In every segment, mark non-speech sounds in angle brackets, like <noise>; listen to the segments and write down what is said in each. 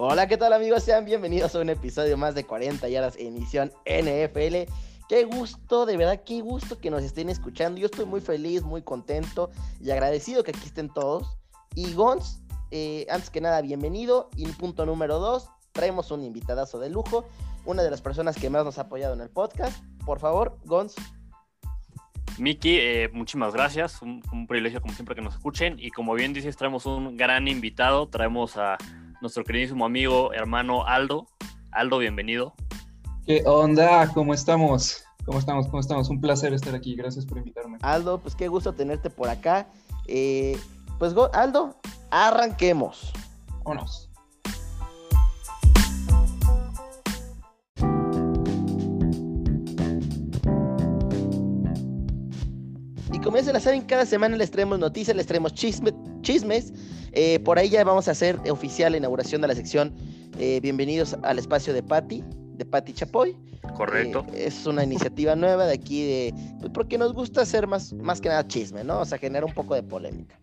Hola, ¿qué tal amigos? Sean bienvenidos a un episodio más de 40 yardas emisión NFL. Qué gusto, de verdad, qué gusto que nos estén escuchando. Yo estoy muy feliz, muy contento y agradecido que aquí estén todos. Y Gons, eh, antes que nada, bienvenido. Y punto número dos, traemos un invitadazo de lujo, una de las personas que más nos ha apoyado en el podcast. Por favor, Gons. Miki, eh, muchísimas gracias. Un, un, privilegio, como siempre, que nos escuchen. Y como bien dices, traemos un gran invitado. Traemos a nuestro queridísimo amigo, hermano Aldo. Aldo, bienvenido. ¿Qué onda? ¿Cómo estamos? ¿Cómo estamos? ¿Cómo estamos? Un placer estar aquí. Gracias por invitarme. Aldo, pues qué gusto tenerte por acá. Eh, pues Aldo, arranquemos. Vámonos. Como ya se la saben, cada semana les traemos noticias, les traemos chismes. Eh, por ahí ya vamos a hacer oficial la inauguración de la sección eh, Bienvenidos al espacio de Patti, de Patti Chapoy. Correcto. Eh, es una iniciativa nueva de aquí, de, pues porque nos gusta hacer más, más que nada chisme, ¿no? O sea, generar un poco de polémica.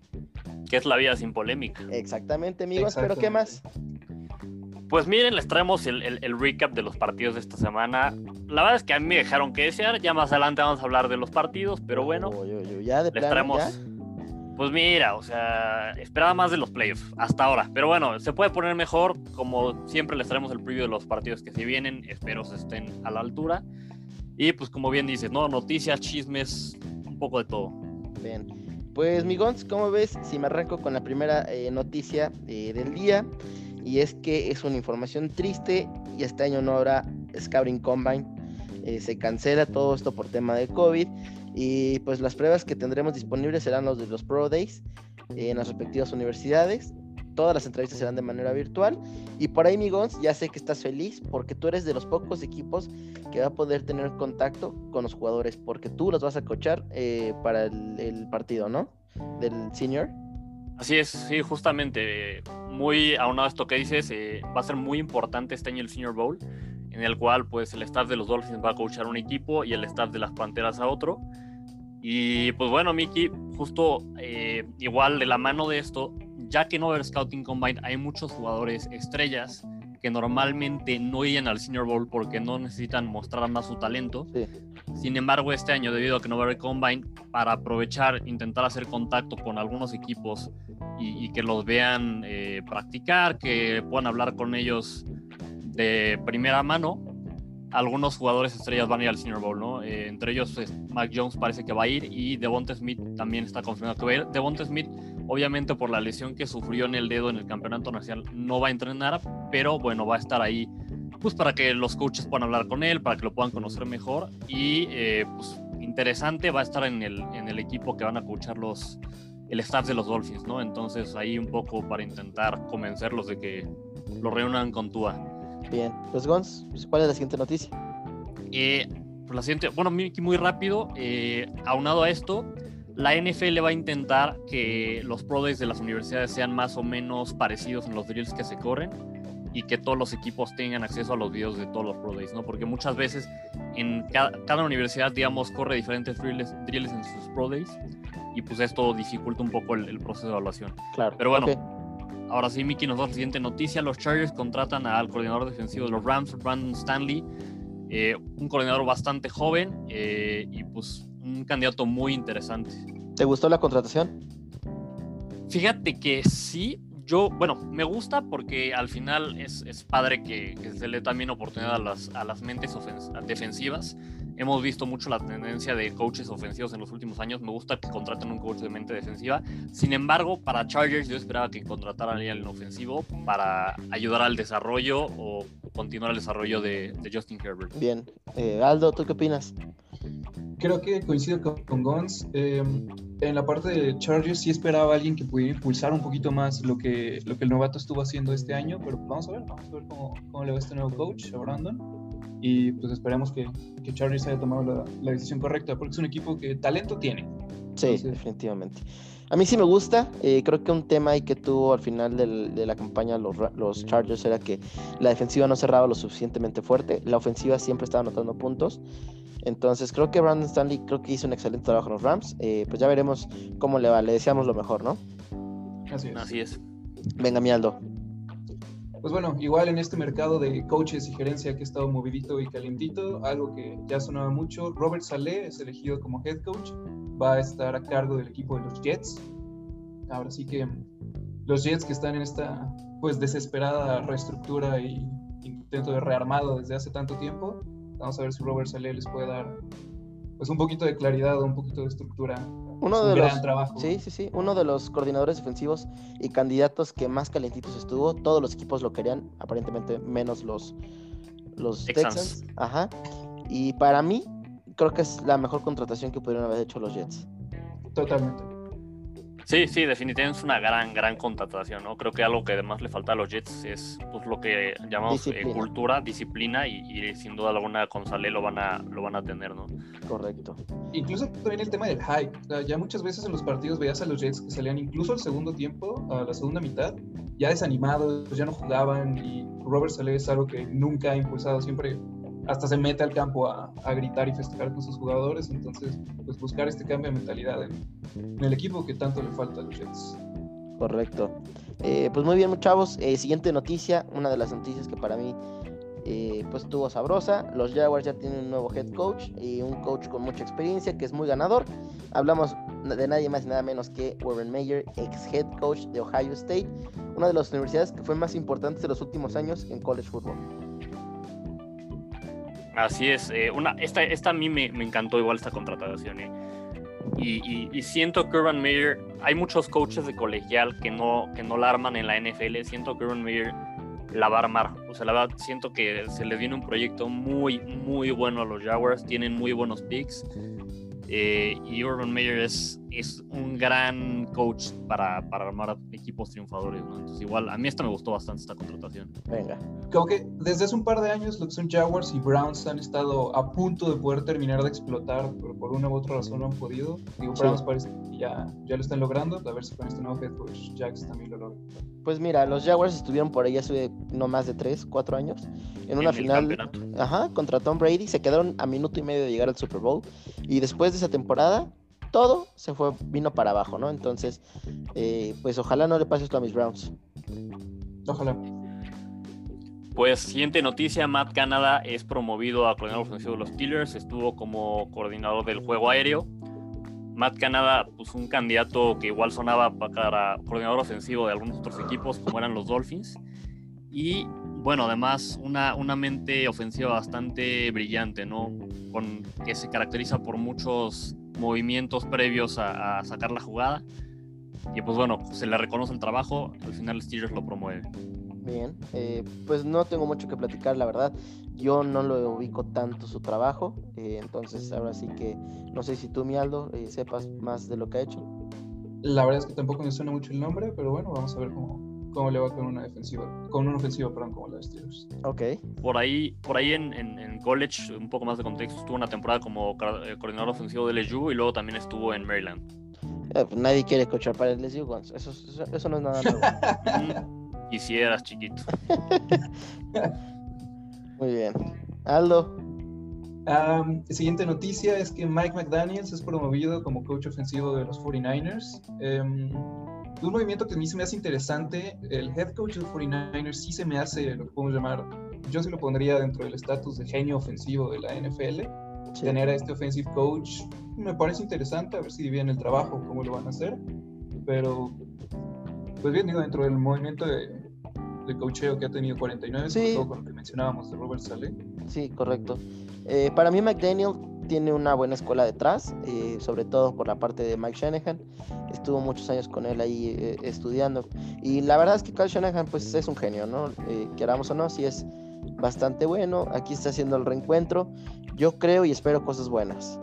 ¿Qué es la vida sin polémica? Exactamente, amigos, pero ¿qué más? Pues miren, les traemos el, recap de los partidos de esta semana. La verdad es que a mí me dejaron que desear. Ya más adelante vamos a hablar de los partidos, pero bueno. ya de les traemos. Pues mira, o sea, esperaba más de los playoffs hasta ahora. Pero bueno, se puede poner mejor. Como siempre, les traemos el preview de los partidos que se vienen. Espero se estén a la altura. Y pues, como bien dices, ¿no? Noticias, chismes, un poco de todo. Bien. Pues, Migons, ¿cómo ves si me arranco con la primera eh, noticia eh, del día? Y es que es una información triste y este año no habrá Scouting Combine. Eh, se cancela todo esto por tema de COVID y pues las pruebas que tendremos disponibles serán los de los Pro Days eh, en las respectivas universidades. Todas las entrevistas serán de manera virtual. Y por ahí, Migons, ya sé que estás feliz porque tú eres de los pocos equipos que va a poder tener contacto con los jugadores porque tú los vas a coachar eh, para el partido, ¿no? Del senior. Así es, sí, justamente, muy aunado a esto que dices, eh, va a ser muy importante este año el Senior Bowl, en el cual pues el staff de los Dolphins va a coachar un equipo y el staff de las Panteras a otro. Y pues bueno, Miki, justo eh, igual de la mano de esto, ya que no ver Scouting Combine, hay muchos jugadores estrellas que normalmente no irían al Senior Bowl porque no necesitan mostrar más su talento. Sin embargo, este año, debido a que no va a haber Combine, para aprovechar, intentar hacer contacto con algunos equipos y, que los vean eh, practicar, que puedan hablar con ellos de primera mano, algunos jugadores estrellas van a ir al Senior Bowl, ¿no? Eh, entre ellos, pues, Mac Jones parece que va a ir y Devonta Smith también está confirmado que va a ir. Devonta Smith, obviamente por la lesión que sufrió en el dedo en el campeonato nacional, no va a entrenar, pero bueno, va a estar ahí pues para que los coaches puedan hablar con él, para que lo puedan conocer mejor y eh, pues interesante, va a estar en el, en el equipo que van a coachar los, el staff de los Dolphins, ¿no? Entonces ahí un poco para intentar convencerlos de que lo reúnan con Tua. Bien, pues Gons, ¿cuál es la siguiente noticia? Eh, pues la siguiente, bueno, muy rápido, eh, aunado a esto, la NFL va a intentar que los pro days de las universidades sean más o menos parecidos en los drills que se corren y que todos los equipos tengan acceso a los videos de todos los pro days, ¿no? Porque muchas veces en cada, universidad, digamos, corre diferentes drills, drills, en sus pro days y pues esto dificulta un poco el, proceso de evaluación. Claro. Pero bueno, Ahora sí, Mickey nos da la siguiente noticia. Los Chargers contratan al coordinador defensivo de los Rams, Brandon Stanley, eh, un coordinador bastante joven eh, y pues un candidato muy interesante. ¿Te gustó la contratación? Fíjate que sí, yo, bueno, me gusta porque al final es, es padre que, que, se le también oportunidad a las, a las mentes defensivas. Hemos visto mucho la tendencia de coaches ofensivos en los últimos años. Me gusta que contraten un coach de mente defensiva. Sin embargo, para Chargers yo esperaba que contrataran a alguien ofensivo para ayudar al desarrollo o continuar el desarrollo de, de Justin Herbert. Bien. Eh, Aldo, ¿tú qué opinas? Creo que coincido con, con Gons. Eh, en la parte de Chargers sí esperaba a alguien que pudiera impulsar un poquito más lo que, lo que el novato estuvo haciendo este año, pero vamos a ver, vamos a ver cómo, cómo le va este nuevo coach, a Brandon y pues esperemos que, que Chargers haya tomado la, la, decisión correcta, porque es un equipo que talento tiene. Sí, definitivamente. A mí sí me gusta, eh, creo que un tema ahí que tuvo al final del, de la campaña los, los, Chargers era que la defensiva no cerraba lo suficientemente fuerte, la ofensiva siempre estaba anotando puntos. Entonces creo que Brandon Stanley creo que hizo un excelente trabajo en los Rams. Eh, pues ya veremos cómo le va, le deseamos lo mejor, ¿no? Así es. Así es. Venga, mi Aldo. pues bueno, igual en este mercado de coaches y gerencia que ha estado movidito y calentito, algo que ya sonaba mucho, Robert Saleh es elegido como head coach, va a estar a cargo del equipo de los Jets. Ahora sí que los Jets que están en esta pues desesperada reestructura y intento de rearmado desde hace tanto tiempo, vamos a ver si Robert Saleh les puede dar pues un poquito de claridad, un poquito de estructura uno de los trabajo. Sí, sí, sí, uno de los coordinadores defensivos y candidatos que más calentitos estuvo, todos los equipos lo querían, aparentemente menos los los Texans. Ajá. Y para mí creo que es la mejor contratación que pudieron haber hecho los Jets. Totalmente. Sí, sí, definitivamente es una gran, gran contratación, ¿no? Creo que algo que además le falta a los Jets es pues, lo que llamamos eh, cultura, disciplina y, sin duda alguna con Saleh lo van a, lo van a tener, ¿no? Correcto. Incluso también el tema del hype. ya muchas veces en los partidos veías a los Jets que salían incluso al segundo tiempo, a la segunda mitad, ya desanimados, ya no jugaban y Robert Saleh es algo que nunca ha impulsado, siempre hasta se mete al campo a, gritar y festejar con sus jugadores. Entonces, pues buscar este cambio de mentalidad en, el equipo que tanto le falta a los Jets. Correcto. Eh, pues muy bien, chavos. Eh, siguiente noticia, una de las noticias que para mí eh, pues estuvo sabrosa. Los Jaguars ya tienen un nuevo head coach y un coach con mucha experiencia que es muy ganador. Hablamos de nadie más y nada menos que Warren Mayer, ex head coach de Ohio State, una de las universidades que fue más importantes de los últimos años en college football. Así es, eh, esta, esta a mí me, encantó igual esta contratación. Eh. Y, siento que Urban Meyer, hay muchos coaches de colegial que no, que no la arman en la NFL, siento que Urban Meyer la va a armar. O sea, la verdad, siento que se le viene un proyecto muy, muy bueno a los Jaguars, tienen muy buenos picks. Eh, y Urban Meyer es, es un gran coach para, para armar equipos triunfadores. Entonces, igual, a mí esta me gustó bastante esta contratación. Venga. Como que desde hace un par de años, lo que son Jaguars y Browns han estado a punto de poder terminar de explotar, pero por una u otra razón no han podido. Digo, Browns parece que ya, ya lo están logrando. A ver si con este nuevo head coach, Jax también lo logra. Pues mira, los Jaguars estuvieron por ahí hace no más de 3, 4 años en una final ajá, contra Tom Brady. Se quedaron a minuto y medio de llegar al Super Bowl. Y después de esa temporada, todo se fue, vino para abajo, ¿no? Entonces, eh, pues ojalá no le pase esto a mis Browns. Ojalá. Pues siguiente noticia, Matt Canada es promovido a coordinador ofensivo de los Steelers, estuvo como coordinador del juego aéreo Matt Canada, pues un candidato que igual sonaba para coordinador ofensivo de algunos otros equipos, como eran los Dolphins. Y bueno, además una, una mente ofensiva bastante brillante, ¿no? Con, que se caracteriza por muchos movimientos previos a, a sacar la jugada. Y pues bueno, se le reconoce el trabajo, al final Steelers lo promueve. Bien, eh, pues no tengo mucho que platicar, la verdad. Yo no lo ubico tanto su trabajo, eh, entonces ahora sí que no sé si tú, mi Aldo, eh, sepas más de lo que ha hecho. La verdad es que tampoco me suena mucho el nombre, pero bueno, vamos a ver cómo, cómo le va con una defensiva, con una ofensiva, perdón, como la de Steelers. Ok. Por ahí, por ahí en, en, college, un poco más de contexto, estuvo una temporada como coordinador ofensivo de LSU y luego también estuvo en Maryland. Pues nadie quiere escuchar para el LSU, eso, eso, eso no es nada nuevo. <laughs> Quisieras, chiquito. <laughs> Muy bien. Aldo. siguiente noticia es que Mike McDaniels es promovido como coach ofensivo de los 49ers. Em, un movimiento que a mí se me hace interesante. El head coach de los 49ers sí se me hace lo que podemos llamar, yo sí lo pondría dentro del estatus de genio ofensivo de la NFL. Tener a este offensive coach me parece interesante, a ver si dividen el trabajo, cómo lo van a hacer. Pero pues bien, digo, dentro del movimiento de, de coacheo que ha tenido 49, sí. todo con lo que mencionábamos de Robert Saleh. Sí, correcto. Eh, para mí McDaniel tiene una buena escuela detrás, eh, sobre todo por la parte de Mike Shanahan. Estuvo muchos años con él ahí eh, estudiando. Y la verdad es que Kyle Shanahan pues es un genio, ¿no? queramos o no, sí es bastante bueno. Aquí está haciendo el reencuentro. Yo creo y espero cosas buenas.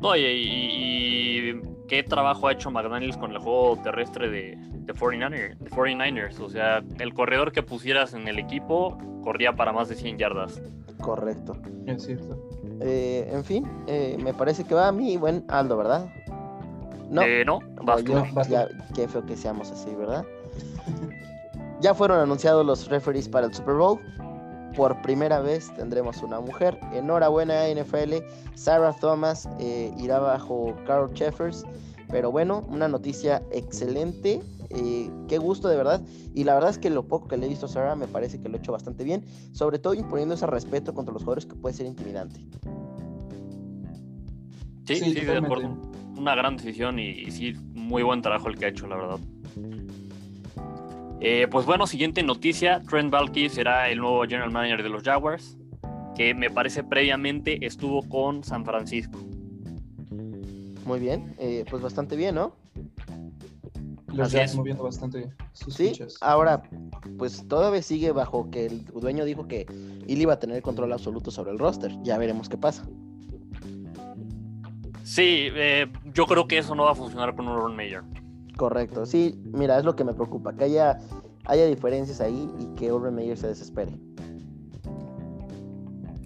No, y, qué trabajo ha hecho McDaniels con el juego terrestre de, de, 49ers, O sea, el corredor que pusieras en el equipo corría para más de 100 yardas. Correcto. Es cierto. Eh, en fin, eh, me parece que va a mí, buen Aldo, ¿verdad? No, eh, no, vas qué feo que seamos así, ¿verdad? <laughs> ya fueron anunciados los referees para el Super Bowl. por primera vez tendremos una mujer. Enhorabuena NFL, Sarah Thomas eh, irá bajo Carol Cheffers. Pero bueno, una noticia excelente. Eh, qué gusto de verdad. Y la verdad es que lo poco que le he visto a Sarah me parece que lo ha hecho bastante bien. Sobre todo imponiendo ese respeto contra los jugadores que puede ser intimidante. Sí, sí, de acuerdo. Una gran decisión y, sí, muy buen trabajo el que ha hecho, la verdad. Eh, pues bueno, siguiente noticia, Trent Balky será el nuevo general manager de los Jaguars, que me parece previamente estuvo con San Francisco. Muy bien, eh, pues bastante bien, ¿no? Los Jaguars moviendo bastante sus sí, ahora, pues todavía sigue bajo que el dueño dijo que él iba a tener control absoluto sobre el roster. Ya veremos qué pasa. Sí, eh, yo creo que eso no va a funcionar con Urban Meyer. Correcto, sí, mira, es lo que me preocupa, que haya, haya diferencias ahí y que Urban Meyer se desespere.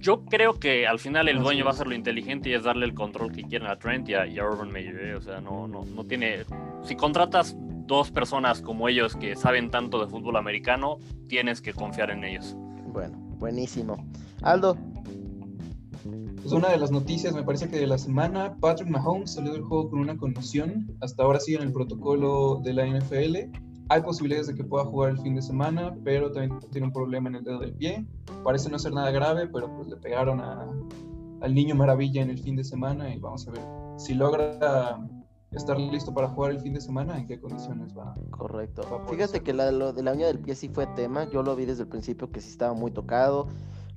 Yo creo que al final el dueño va a ser lo inteligente y es darle el control que quieren a Trent y a, Urban Meyer. ¿eh? O sea, no, no, no tiene. Si contratas dos personas como ellos que saben tanto de fútbol americano, tienes que confiar en ellos. Bueno, buenísimo. Aldo, pues una de las noticias, me parece que de la semana, Patrick Mahomes salió del juego con una conmoción. Hasta ahora sigue en el protocolo de la NFL. Hay posibilidades de que pueda jugar el fin de semana, pero también tiene un problema en el dedo del pie. Parece no ser nada grave, pero pues le pegaron al niño maravilla en el fin de semana y vamos a ver si logra estar listo para jugar el fin de semana, en qué condiciones va. Correcto. Fíjate que la, lo de la uña del pie sí fue tema. Yo lo vi desde el principio que sí estaba muy tocado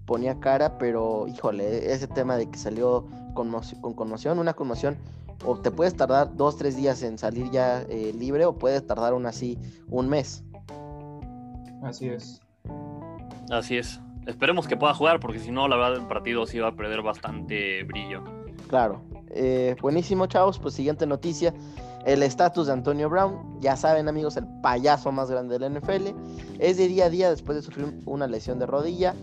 ponía cara, pero híjole, ese tema de que salió con, con conmoción, una conmoción, o te puedes tardar dos, tres días en salir ya eh, libre, o puedes tardar aún así un mes. Así es. Así es. Esperemos que pueda jugar, porque si no, la verdad, el partido sí va a perder bastante brillo. Claro. Eh, buenísimo, chavos. Pues siguiente noticia. El estatus de Antonio Brown, ya saben amigos, el payaso más grande del NFL, es de día a día después de sufrir una lesión de rodilla.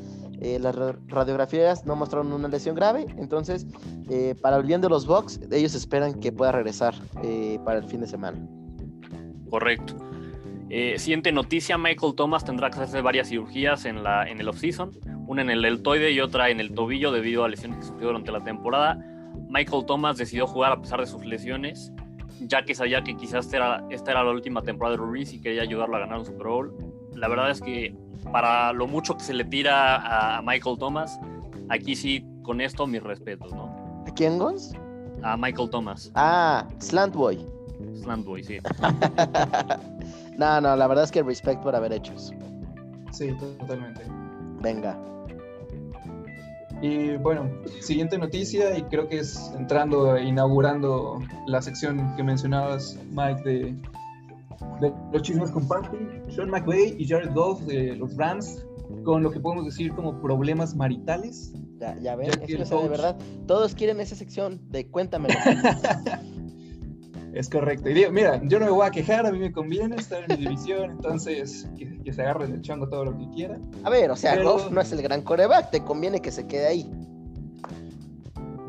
Eh, las radiografías no mostraron una lesión grave, entonces eh, para el bien de los Bucks, ellos esperan que pueda regresar para el fin de semana. Correcto. siguiente noticia, Michael Thomas tendrá que hacerse varias cirugías en, la, en el offseason, una en el deltoide y otra en el tobillo debido a lesiones que sufrió durante la temporada. Michael Thomas decidió jugar a pesar de sus lesiones, ya que sabía que quizás esta era, esta era la última temporada de Ruiz y quería ayudarlo a ganar un Super Bowl. La verdad es que para lo mucho que se le tira a Michael Thomas, aquí sí, con esto mis respetos, ¿no? ¿A quién, Gons? A Michael Thomas. Ah, Slant Boy. Slant Boy, sí. <laughs> no, no, la verdad es que respect por haber hecho eso. Sí, totalmente. Venga. Y bueno, siguiente noticia, y creo que es entrando, inaugurando la sección que mencionabas, Mike, de de los chismes con Party, Sean McVay y Jared Goff de los Rams, con lo que podemos decir como problemas maritales. Ya, ya ven, es que de verdad, todos quieren esa sección de cuéntamelo. <laughs> es correcto. Y digo, mira, yo no me voy a quejar, a mí me conviene estar en mi división, entonces que, se agarre el chango todo lo que quiera. A ver, o sea, Goff no es el gran coreback, te conviene que se quede ahí.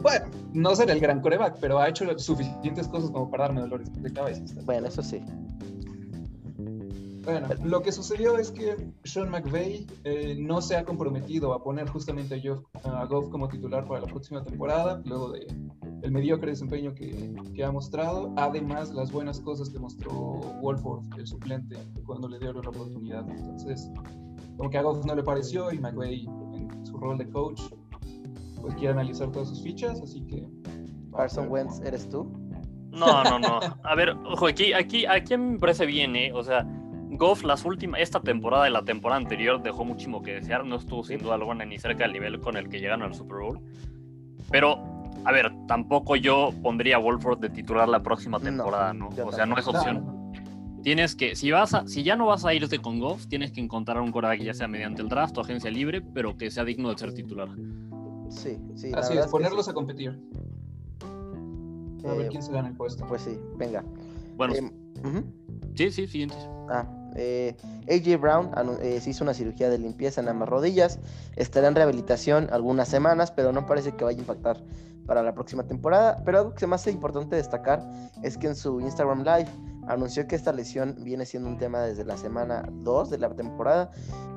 Bueno, no ser el gran coreback, pero ha hecho suficientes cosas como para darme dolores de cabeza. Bueno, eso sí. Bueno, lo que sucedió es que Sean McVay eh, no se ha comprometido a poner justamente a, Goff como titular para la próxima temporada, luego de el mediocre desempeño que, que, ha mostrado, además las buenas cosas que mostró Wolford, el suplente, cuando le dio la oportunidad. Entonces, como que a Goff no le pareció y McVay en su rol de coach, pues quiere analizar todas sus fichas, así que... Carson Wentz, ¿eres tú? No, no, no. A ver, ojo, aquí, aquí, aquí me parece bien, ¿eh? O sea, Goff, las últimas, esta temporada y la temporada anterior dejó muchísimo que desear. No estuvo sin duda alguna ni cerca del nivel con el que llegaron al Super Bowl. Pero, a ver, tampoco yo pondría a Wolford de titular la próxima temporada, ¿no? O sea, no es opción. Tienes que, si vas a, si ya no vas a irte con Goff, tienes que encontrar un coreback ya sea mediante el draft o agencia libre, pero que sea digno de ser titular. Sí, sí. Así es, ponerlos a competir. A ver eh, quién se gana el puesto. Pues sí, venga. Bueno. Eh, sí, sí, siguiente. Ah, eh, AJ Brown eh, se hizo una cirugía de limpieza en ambas rodillas. Estará en rehabilitación algunas semanas, pero no parece que vaya a impactar para la próxima temporada. Pero algo que se me hace importante destacar es que en su Instagram Live anunció que esta lesión viene siendo un tema desde la semana 2 de la temporada,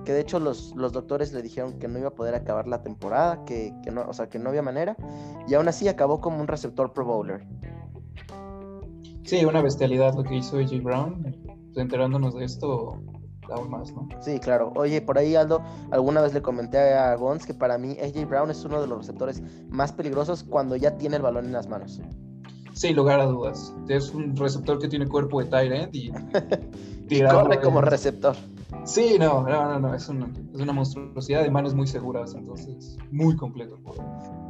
que de hecho los, los doctores le dijeron que no iba a poder acabar la temporada, que, que no, o sea, que no había manera, y aún así acabó como un receptor pro bowler. Sí, una bestialidad lo que hizo AJ Brown. Pues, enterándonos de esto, aún más, ¿no? Sí, claro. Oye, por ahí, Aldo, alguna vez le comenté a Gons que para mí AJ Brown es uno de los receptores más peligrosos cuando ya tiene el balón en las manos. Sin lugar a dudas. Es un receptor que tiene cuerpo de tight end y, <laughs> y corre como receptor. Sí, no, no, no, no. Es, una, es una monstruosidad de manos muy seguras, entonces muy completo.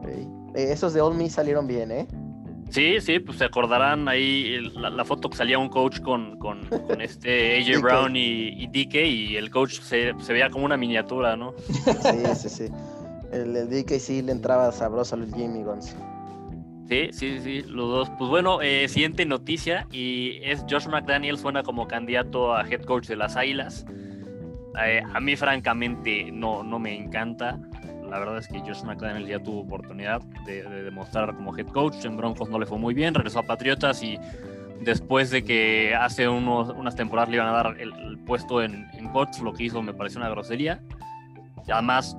Eh, esos de All Me salieron bien, ¿eh? Sí, sí, pues se acordarán ahí la, foto que salía un coach con, con, con este AJ Brown y, y, DK y el coach se, se, veía como una miniatura, ¿no? Sí, sí, sí. El, el DK sí le entraba sabroso al Jimmy Guns. Sí, sí, sí, los dos. Pues bueno, eh, siguiente noticia y es Josh McDaniel suena como candidato a head coach de las Águilas. Eh, a mí francamente no, no me encanta la verdad es que Josh McDaniel ya tuvo oportunidad de, demostrar como head coach. En Broncos no le fue muy bien, regresó a Patriotas y después de que hace unos, unas temporadas le iban a dar el, puesto en, en coach, lo que hizo me pareció una grosería. Además,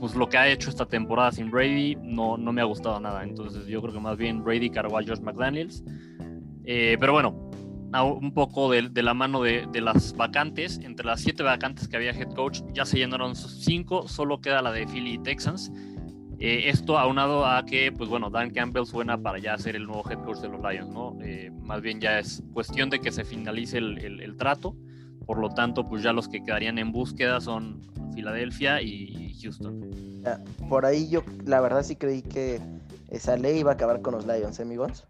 pues lo que ha hecho esta temporada sin Brady no, no me ha gustado nada. Entonces yo creo que más bien Brady cargó a Josh McDaniels. Eh, pero bueno, un poco de, la mano de, las vacantes. Entre las siete vacantes que había head coach, ya se llenaron cinco, solo queda la de Philly Texans. Eh, esto aunado a que, pues bueno, Dan Campbell suena para ya ser el nuevo head coach de los Lions, ¿no? Eh, más bien ya es cuestión de que se finalice el, trato. Por lo tanto, pues ya los que quedarían en búsqueda son Filadelfia y Houston. Por ahí yo, la verdad, sí creí que esa ley iba a acabar con los Lions, ¿eh, amigos?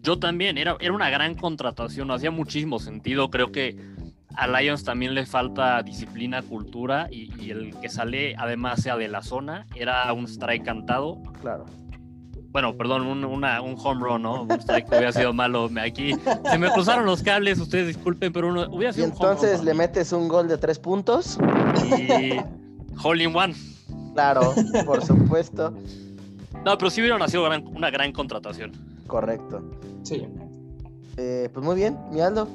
Yo también, era, era una gran contratación, hacía muchísimo sentido, creo que a Lions también le falta disciplina, cultura y, el que sale además sea de la zona, era un strike cantado. Claro. Bueno, perdón, un, una, un home run, ¿no? Un strike que hubiera sido malo. Aquí se me cruzaron los cables, ustedes disculpen, pero uno, hubiera sido y entonces le metes un gol de tres puntos. Y hole in one. Claro, por supuesto. No, pero sí hubiera sido una gran contratación. Correcto. Sí. Eh, pues muy bien, mi Aldo.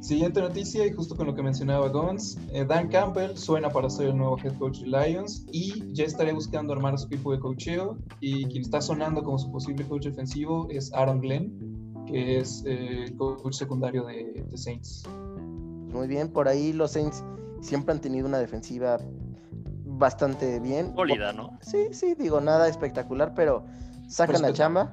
Siguiente noticia, y justo con lo que mencionaba Gons, eh, Dan Campbell suena para ser el nuevo head coach de Lions y ya estaría buscando armar a su equipo de coacheo. Y quien está sonando como su posible coach defensivo es Aaron Glenn, que es eh, el coach secundario de, de, Saints. Muy bien, por ahí los Saints siempre han tenido una defensiva bastante bien. Sólida, ¿no? Sí, sí, digo, nada espectacular, pero sacan la chamba.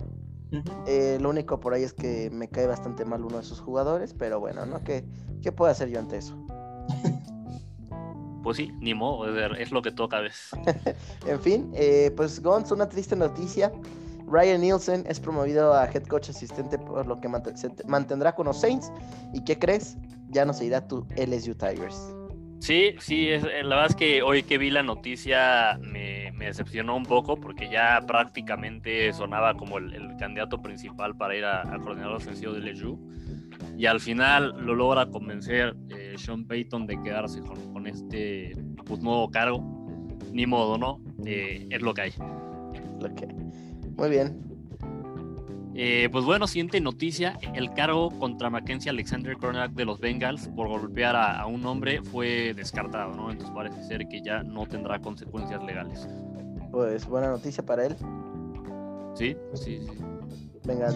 Eh, lo único por ahí es que me cae bastante mal uno de sus jugadores, pero bueno, ¿no? ¿Qué, qué puedo hacer yo ante eso? <laughs> Pues sí, ni modo, es lo que toca a veces. <laughs> en fin, eh, pues Gons, una triste noticia. Ryan Nielsen es promovido a head coach asistente por lo que se mantendrá con los Saints. ¿Y qué crees? Ya no se irá tu LSU Tigers. Sí, sí, es, eh, la verdad es que hoy que vi la noticia me, decepcionó un poco porque ya prácticamente sonaba como el, candidato principal para ir a, a coordinador ofensivo de LSU y al final lo logra convencer eh, Sean Payton de quedarse con, este pues, nuevo cargo. Ni modo, ¿no? Eh, es lo que hay. Muy bien, eh, pues bueno, siguiente noticia, el cargo contra Mackenzie Alexander Cornerback de los Bengals por golpear a, un hombre fue descartado, ¿no? Entonces parece ser que ya no tendrá consecuencias legales. Pues buena noticia para él. Sí, sí, sí. Venga,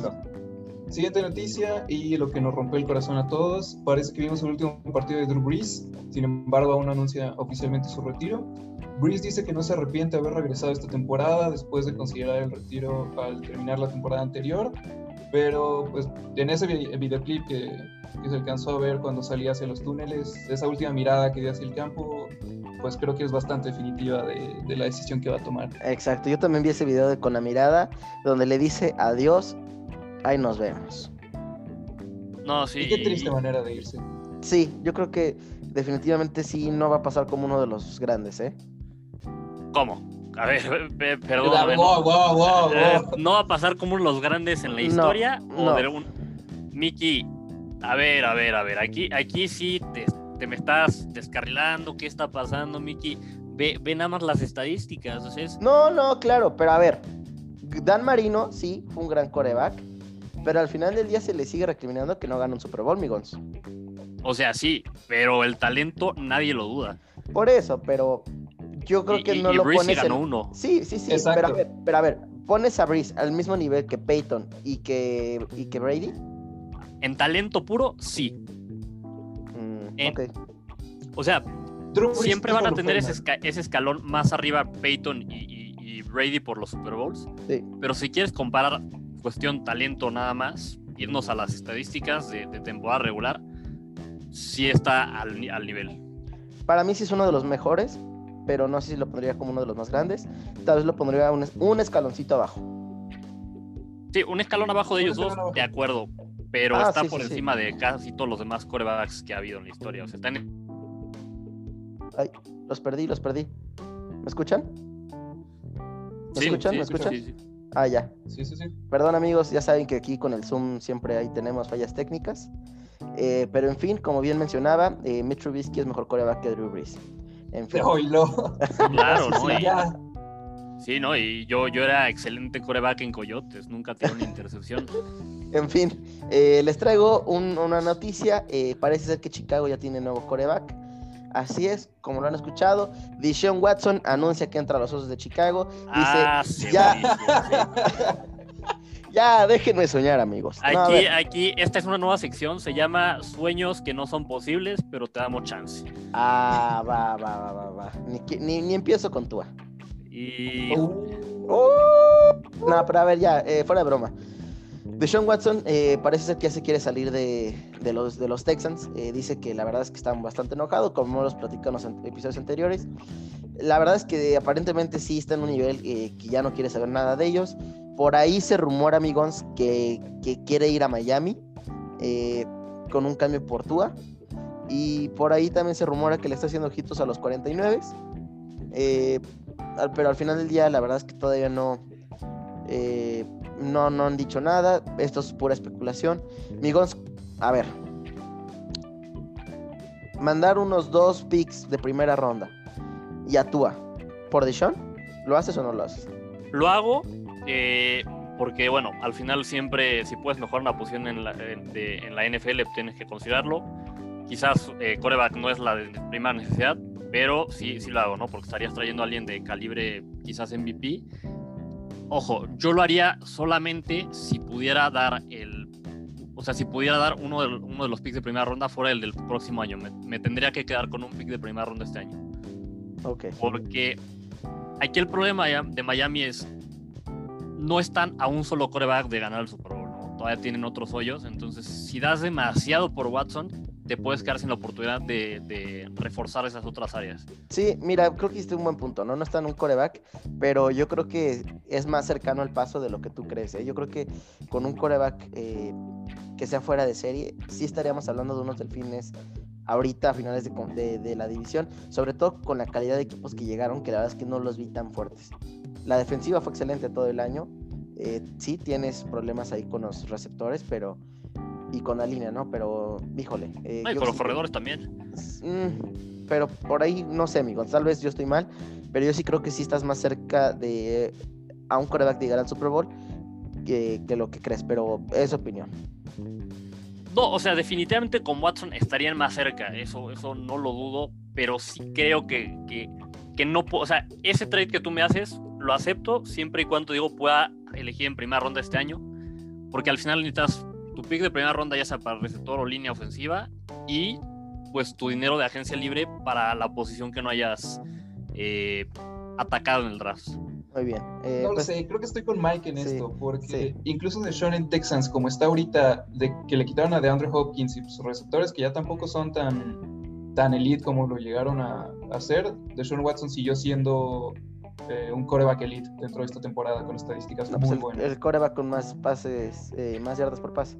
Siguiente noticia y lo que nos rompió el corazón a todos. Parece que vimos el último partido de Drew Brees. Sin embargo, aún anuncia oficialmente su retiro. Breeze dice que no se arrepiente de haber regresado esta temporada después de considerar el retiro al terminar la temporada anterior, pero pues en ese videoclip que, que, se alcanzó a ver cuando salía hacia los túneles, esa última mirada que dio hacia el campo, pues creo que es bastante definitiva de, de la decisión que va a tomar. Exacto, yo también vi ese video de, con la mirada donde le dice adiós, ahí nos vemos. No, sí. Y qué triste manera de irse. Sí, yo creo que definitivamente sí no va a pasar como uno de los grandes, ¿eh? ¿Cómo? A ver, <laughs> perdón. A ver, no, va a pasar como los grandes en la historia? o de un... Mickey, a ver, a ver, a ver. Aquí, aquí sí te, me estás descarrilando. ¿Qué está pasando, Mickey? Ve, ve nada más las estadísticas. No, no, claro, pero a ver. Dan Marino, sí, fue un gran coreback, pero al final del día se le sigue recriminando que no gana un Super Bowl, Migons. O sea, sí, pero el talento nadie lo duda. Por eso, pero yo creo Y- que no y lo Breeze pones ganó en- uno. Sí, sí, sí, Exacto. pero a ver, pero a ver, pones a Breeze al mismo nivel que Peyton y que, y que Brady. En talento puro, sí. Mm, Eh, ok. O sea, Drew siempre van a tener ese, Famer. esca- ese escalón más arriba Peyton y, y- y Brady por los Super Bowls. Sí. Pero si quieres comparar cuestión talento nada más, irnos a las estadísticas de, de temporada regular, sí está al, al nivel. Para mí sí es uno de los mejores, pero no sé si lo pondría como uno de los más grandes. Tal vez lo pondría un, es- un escaloncito abajo. Sí, un escalón abajo de ellos dos, abajo. de acuerdo. Pero Ah, está sí, por sí, sí. encima de casi todos los demás corebacks que ha habido en la historia. O sea, están Ay, los perdí, los perdí. ¿Me escuchan? ¿Me Sí, escuchan? sí, ¿Me sí, escuchan? sí, sí. Ah, ya. Sí, sí, sí. Perdón amigos, ya saben que aquí con el Zoom siempre ahí tenemos fallas técnicas. Eh, pero en fin, como bien mencionaba, eh, Mitch Trubisky es mejor coreback que Drew Brees. En fin. Oílo. <laughs> Claro, ¿no? sí, Y- ya. Sí, ¿no? Y yo, yo era excelente coreback en Coyotes, nunca tiré una intercepción. En fin, eh, les traigo un- una noticia. eh, parece ser que Chicago ya tiene nuevo coreback. Así es, como lo han escuchado, Deshaun Watson anuncia que entra a los Osos de Chicago. Dice, ah, sí. ya <laughs> déjenme soñar, amigos. No, Aquí, aquí, esta es una nueva sección, se llama Sueños que no son posibles, pero te damos chance. Ah, va, va, va, va, va. Ni, ni- ni empiezo con Tua. Y ¡Oh! No, pero a ver, ya, eh, fuera de broma. Deshaun Watson eh, parece ser que ya se quiere salir de, de los, de los Texans. Eh, dice que la verdad es que están bastante enojados, como los platicamos en episodios anteriores. La verdad es que aparentemente sí está en un nivel eh, que ya no quiere saber nada de ellos. Por ahí se rumora, amigos, que, que quiere ir a Miami eh, con un cambio por Tua. Y por ahí también se rumora que le está haciendo ojitos a los 49. Eh, pero al final del día, la verdad es que todavía no, eh, no, no han dicho nada. Esto es pura especulación. Migons, a ver. Mandar unos dos picks de primera ronda y actúa por Deshaun. ¿Lo haces o no lo haces? lo hago eh, porque, bueno, al final siempre, si puedes mejorar una posición en la, en- de- en la NFL, tienes que considerarlo. Quizás eh, coreback no es la de primera necesidad, pero sí, sí lo hago, ¿no? Porque estarías trayendo a alguien de calibre quizás MVP. Ojo, yo lo haría solamente si pudiera dar el... O sea, si pudiera dar uno de, uno de los picks de primera ronda fuera el del próximo año. Me, me tendría que quedar con un pick de primera ronda este año. Ok. Porque aquí el problema de Miami es no están a un solo coreback de ganar el Super Bowl. Todavía tienen otros hoyos, entonces si das demasiado por Watson, te puedes quedar sin la oportunidad de, reforzar esas otras áreas. Sí, mira, creo que hiciste un buen punto, ¿no? No está en un coreback, pero yo creo que es más cercano al paso de lo que tú crees, ¿eh? Yo creo que con un coreback eh, que sea fuera de serie, sí estaríamos hablando de unos delfines ahorita a finales de- de la división, sobre todo con la calidad de equipos que llegaron, que la verdad es que no los vi tan fuertes. La defensiva fue excelente todo el año. eh, sí, tienes problemas ahí con los receptores, pero... Y con la línea, ¿no? Pero, híjole. eh, No, y con los corredores también. Mm, pero por ahí no sé, amigos. Tal vez yo estoy mal, pero yo sí creo que sí estás más cerca de a un coreback de llegar al Super Bowl que, que lo que crees, pero es opinión. No, o sea, definitivamente con Watson estarían más cerca, eso, eso no lo dudo, pero sí creo que, que, que no puedo, o sea, ese trade que tú me haces, lo acepto siempre y cuando digo pueda elegir en primera ronda este año, porque al final necesitas tu pick de primera ronda ya sea para receptor o línea ofensiva y pues tu dinero de agencia libre para la posición que no hayas eh, atacado en el draft. Muy bien. eh, No lo pues, sé, creo que estoy con Mike en sí, esto, porque sí. incluso de Sean en Texans, como está ahorita, de que le quitaron a DeAndre Hopkins y sus receptores que ya tampoco son tan, tan elite como lo llegaron a, a hacer, de Sean Watson siguió siendo eh, un coreback elite dentro de esta temporada con estadísticas no, pues muy el, buenas. el coreback con más pases, eh, más yardas por pase.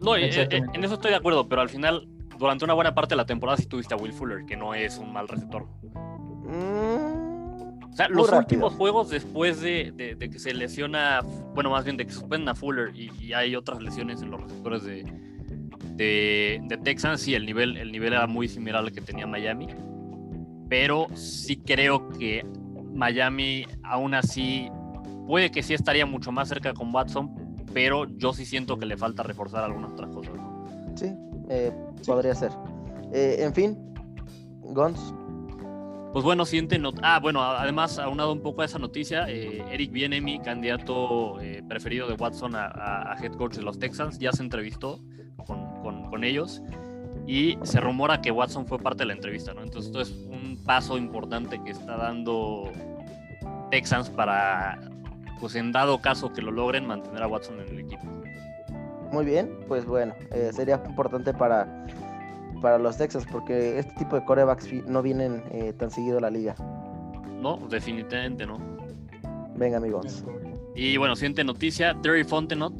No, eh, eh, en eso estoy de acuerdo, pero al final, durante una buena parte de la temporada sí tuviste a Will Fuller, que no es un mal receptor. Mm, O sea, los rápido. últimos juegos después de, de- de que se lesiona, bueno, más bien de que suspenden a Fuller y, y hay otras lesiones en los receptores de, de, de Texans, sí, el nivel, el nivel era muy similar al que tenía Miami. Pero sí creo que Miami aún así puede que sí estaría mucho más cerca con Watson, pero yo sí siento que le falta reforzar algunas otras cosas. Sí, eh, podría ser. Eh, en fin, Gons. Pues bueno, siguiente nota. Ah, bueno, además, aunado un poco a esa noticia, eh, Eric Bienemi, candidato preferido de Watson a, head coach de los Texans, ya se entrevistó con, con, ellos y se rumora que Watson fue parte de la entrevista, ¿no? Entonces, esto es un paso importante que está dando Texans para, pues en dado caso que lo logren, mantener a Watson en el equipo. Muy bien, pues bueno, eh, sería importante para, para los Texans porque este tipo de corebacks no vienen eh, tan seguido a la liga. No, definitivamente no. Venga, amigos. Y bueno, siguiente noticia, Terry Fontenot.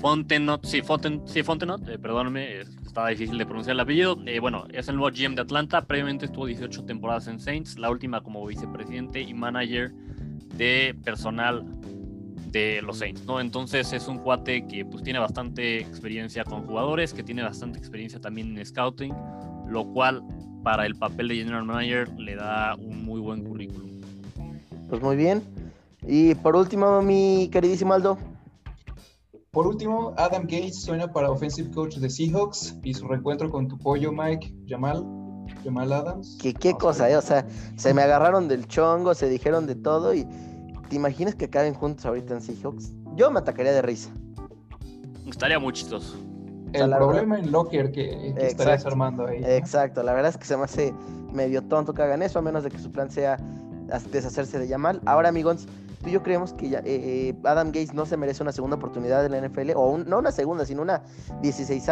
Fontenot, sí, Fonten, sí, Fontenot, eh, perdóname, estaba difícil de pronunciar el apellido. bueno, es el nuevo GM de Atlanta. Previamente estuvo 18 temporadas en Saints, la última como vicepresidente y manager de personal de los Saints, ¿no? Entonces es un cuate que pues tiene bastante experiencia con jugadores, que tiene bastante experiencia también en scouting, lo cual para el papel de general manager le da un muy buen currículum. Pues muy bien. Y por último, mi queridísimo Aldo. Por último, Adam Gates suena para offensive coach de Seahawks y su reencuentro con tu pollo Mike Jamal. Jamal Adams. ¿Qué, qué cosa, eh? O sea, se me agarraron del chongo, se dijeron de todo y ¿Te imaginas que acaben juntos ahorita en Seahawks? Yo me atacaría de risa. Estaría muy chistoso. El problema en Locker que, que estarías armando ahí. Exacto, la verdad es que se me hace medio tonto que hagan eso, a menos de que su plan sea deshacerse de Yamal. Ahora, amigos, tú y yo creemos que ya, eh, eh, Adam Gates no se merece una segunda oportunidad en la NFL, o no una segunda, sino una 16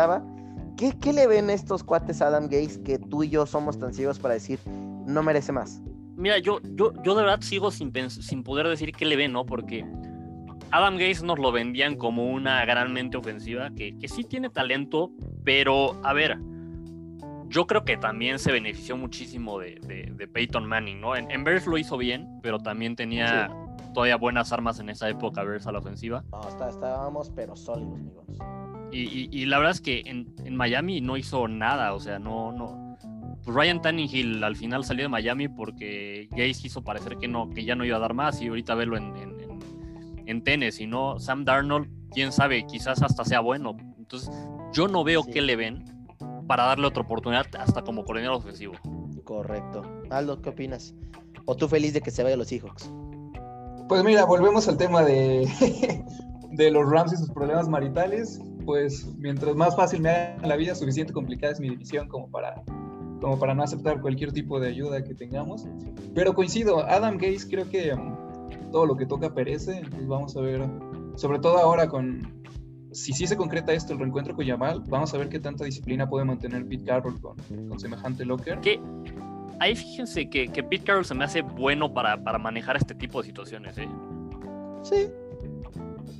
¿Qué, ¿Qué le ven estos cuates a Adam Gates que tú y yo somos tan ciegos para decir no merece más? Mira, yo, yo, yo de verdad sigo sin, sin poder decir qué le ven, ¿no? Porque Adam Gates nos lo vendían como una gran mente ofensiva, que, que sí tiene talento, pero a ver, yo creo que también se benefició muchísimo de, de, Peyton Manning, ¿no? En, en Bears lo hizo bien, pero también tenía todavía buenas armas en esa época Bears a la ofensiva. No, estábamos pero sólidos, amigos. Y, y, y, la verdad es que en, en Miami no hizo nada, o sea, no, no, pues Ryan Tannehill al final salió de Miami porque Gaze quiso parecer que no, que ya no iba a dar más y ahorita verlo en, en, en, Tennessee, ¿no? Sam Darnold, quién sabe, quizás hasta sea bueno. Entonces, yo no veo qué le ven para darle otra oportunidad hasta como coordinador ofensivo. Correcto. Aldo, ¿qué opinas? ¿O tú feliz de que se vaya a los Seahawks? Pues mira, volvemos al tema de, <laughs> de los Rams y sus problemas maritales. Pues mientras más fácil me haga la vida, suficiente complicada es mi división como para como para no aceptar cualquier tipo de ayuda que tengamos. Pero coincido, Adam Gates creo que mm, todo lo que toca perece, entonces vamos a ver, sobre todo ahora con, si sí se concreta esto, el reencuentro con Yamal, vamos a ver qué tanta disciplina puede mantener Pete Carroll con, con semejante locker. Que ahí fíjense que, que, Pete Carroll se me hace bueno para, para manejar este tipo de situaciones. ¿eh? Sí,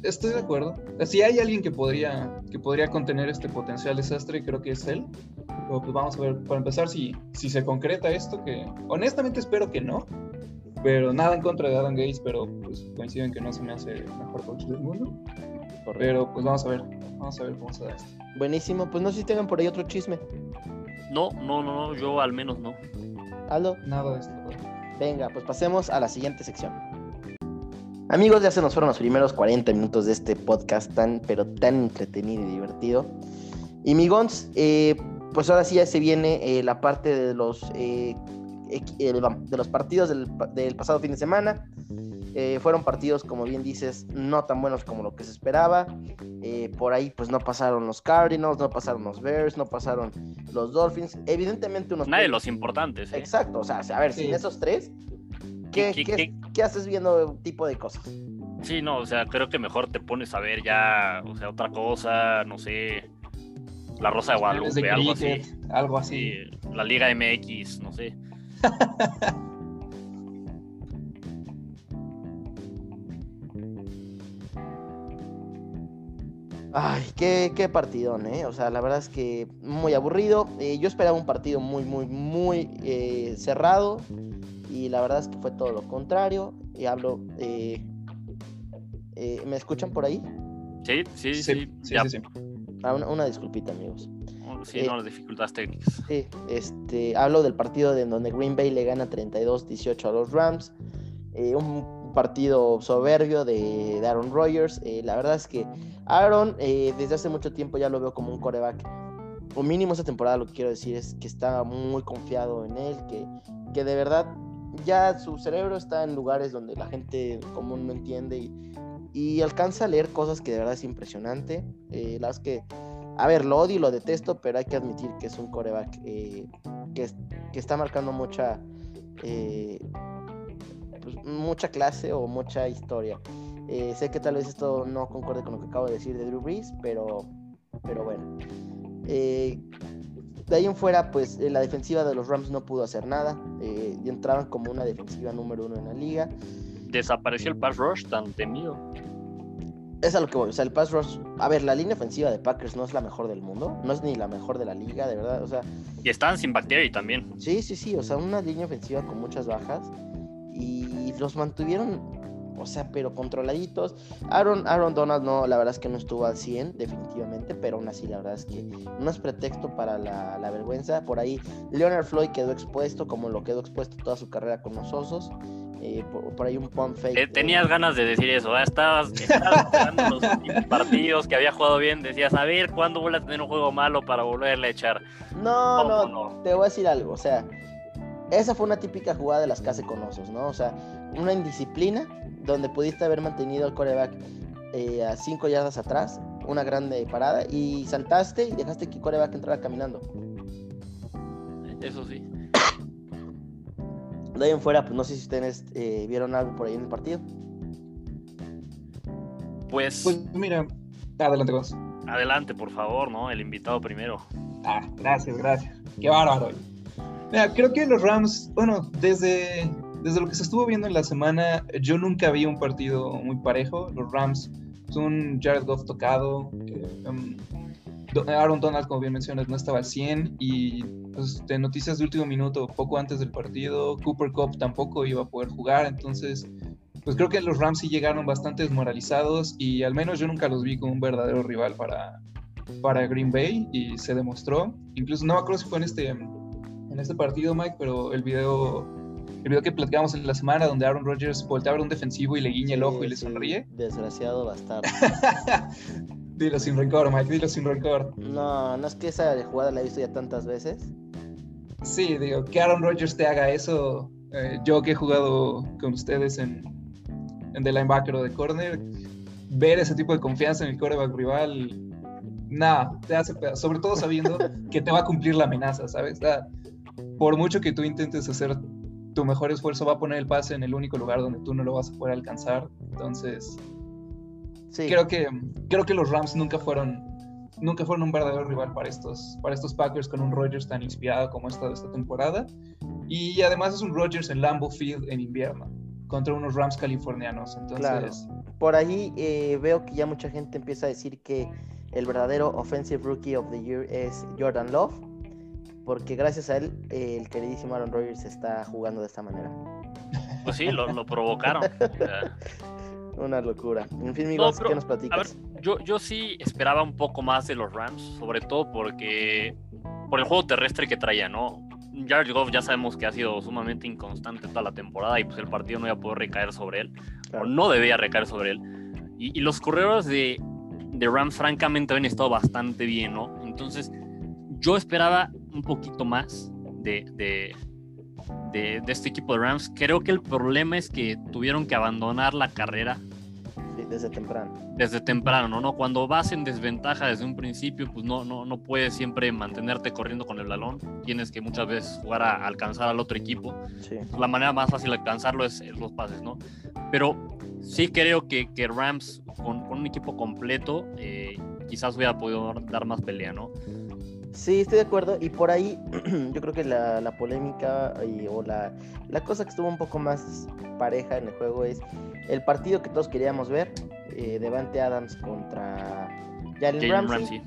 estoy de acuerdo. Si hay alguien que podría, que podría contener este potencial desastre, creo que es él. Pero pues vamos a ver, para empezar, si, si se concreta esto, que honestamente espero que no. Pero nada en contra de Adam Gates, pero pues coincido en que no se me hace el mejor coach del mundo. Pero pues vamos a ver, vamos a ver cómo se da esto. Buenísimo, pues no sé si tengan por ahí otro chisme. No, no, no, no yo al menos no. Nada de esto. Venga, pues pasemos a la siguiente sección. Amigos, ya se nos fueron los primeros 40 minutos de este podcast tan, pero tan entretenido y divertido. Y mi Gons, eh, pues ahora sí ya se viene eh, la parte de los, eh, de los partidos del, del, pasado fin de semana. Fueron partidos, como bien dices, no tan buenos como lo que se esperaba. por ahí, pues no pasaron los Cardinals, no pasaron los Bears, no pasaron los Dolphins. Evidentemente, unos. Nadie de los importantes. Exacto, o sea, a ver, sin esos tres, ¿Qué, haces viendo tipo de cosas? Sí, no, o sea, creo que mejor te pones a ver ya, o sea, otra cosa, no sé, la Rosa de Guadalupe, algo así. Algo así. la Liga MX, no sé. <laughs> Ay, qué, qué partidón, ¿eh? O sea, la verdad es que muy aburrido. Eh, yo esperaba un partido muy, muy, muy eh, cerrado y la verdad es que fue todo lo contrario. Y hablo, eh, eh, ¿me escuchan por ahí? Sí, sí, sí. sí, ah, una, disculpita, amigos. Sí, no, eh, las dificultades técnicas. Sí, este, hablo del partido de donde Green Bay le gana 32-18 a los Rams. un partido soberbio de, Aaron Rodgers. Eh, la verdad es que Aaron eh, desde hace mucho tiempo ya lo veo como un coreback, o mínimo esta temporada lo que quiero decir es que está muy confiado en él, que, que de verdad ya su cerebro está en lugares donde la gente común no entiende y, y alcanza a leer cosas que de verdad es impresionante. Eh, las que, a ver, lo odio y lo detesto, pero hay que admitir que es un coreback que, que, está marcando mucha pues, mucha clase o mucha historia. Eh, sé que tal vez esto no concorde con lo que acabo de decir de Drew Brees, pero, pero bueno. Eh, de ahí en fuera, pues eh, la defensiva de los Rams no pudo hacer nada. y entraban como una defensiva número uno en la liga. Desapareció el pass rush tan temido. Es a lo que voy. O sea, el pass rush. A ver, la línea ofensiva de Packers no es la mejor del mundo. No es ni la mejor de la liga, de verdad. O sea. Y estaban sin Bacteria también. Sí, sí, sí. O sea, una línea ofensiva con muchas bajas y los mantuvieron, o sea, pero controladitos. Aaron, Aaron Donald no, la verdad es que no estuvo al 100, definitivamente, pero aún así la verdad es que no es pretexto para la, vergüenza. Por ahí Leonard Floyd quedó expuesto, como lo quedó expuesto toda su carrera con los Osos. Eh, por, ahí un pump fake. Eh, tenías ganas de decir eso, estabas, estabas los <laughs> partidos que había jugado bien, decías, a ver, ¿cuándo vuelve a tener un juego malo para volverle a echar? no, no, te voy a decir algo, o sea, esa fue una típica jugada de las case con osos, ¿no? O sea, una indisciplina donde pudiste haber mantenido el coreback eh, a cinco yardas atrás, una grande parada, y saltaste y dejaste que el coreback entrara caminando. Eso sí. De ahí en fuera, pues no sé si ustedes eh, vieron algo por ahí en el partido. Pues. Pues mira, adelante vos. Adelante, por favor, ¿no? El invitado primero. Ah, gracias, gracias. Qué bárbaro. Mira, creo que los Rams, bueno, desde, desde lo que se estuvo viendo en la semana, yo nunca vi un partido muy parejo. Los Rams son Jared Goff tocado. Um, Aaron Donald, como bien mencionas, no estaba al 100 y pues, de noticias de último minuto, poco antes del partido, Cooper Cup tampoco iba a poder jugar, entonces pues creo que los Rams sí llegaron bastante desmoralizados y al menos yo nunca los vi como un verdadero rival para, para Green Bay y se demostró, incluso no me si fue en este en este partido, Mike, pero el video, el video que platicamos en la semana donde Aaron Rodgers voltea a ver un defensivo y le guiña el ojo y le sonríe. Desgraciado bastardo. <laughs> dilo sin rencor, Mike, dilo sin rencor. No, no es que esa jugada la he visto ya tantas veces. Sí, digo, que Aaron Rodgers te haga eso. Eh, yo que he jugado con ustedes en, en The Linebacker o de Corner, ver ese tipo de confianza en el coreback rival, nada, te hace Sobre todo sabiendo <laughs> que te va a cumplir la amenaza, ¿sabes? Por mucho que tú intentes hacer tu mejor esfuerzo, va a poner el pase en el único lugar donde tú no lo vas a poder alcanzar. Entonces, sí. creo, que, creo que los Rams nunca fueron, nunca fueron un verdadero rival para estos, para estos Packers con un Rodgers tan inspirado como esta de esta temporada. Y además es un Rodgers en Lambeau Field en invierno contra unos Rams californianos. Entonces, por ahí eh, veo que ya mucha gente empieza a decir que el verdadero Offensive Rookie of the Year es Jordan Love porque gracias a él el queridísimo Aaron Rodgers está jugando de esta manera. Pues sí, lo, provocaron. <laughs> Una locura. En fin, amigos, ¿qué nos platicas? yo, yo sí esperaba un poco más de los Rams, sobre todo porque por el juego terrestre que traía, ¿no? Jared Goff ya sabemos que ha sido sumamente inconstante toda la temporada y pues el partido no iba a poder recaer sobre él, o no debía recaer sobre él. Y, los corredores de, de Rams francamente habían estado bastante bien, ¿no? Entonces yo esperaba un poquito más de, de, de, este equipo de Rams. Creo que el problema es que tuvieron que abandonar la carrera. desde temprano. Desde temprano, ¿no? Cuando vas en desventaja desde un principio, pues no, no, no puedes siempre mantenerte corriendo con el balón. Tienes que muchas veces jugar a alcanzar al otro equipo. La manera más fácil de alcanzarlo es, los pases, ¿no? Pero sí creo que, que Rams, con, con, un equipo completo, eh, quizás hubiera podido dar más pelea, ¿no? Sí, estoy de acuerdo. Y por ahí <clears throat> yo creo que la, polémica o la, cosa que estuvo un poco más pareja en el juego es el partido que todos queríamos ver, eh, Devante Adams contra Jalen Ramsey.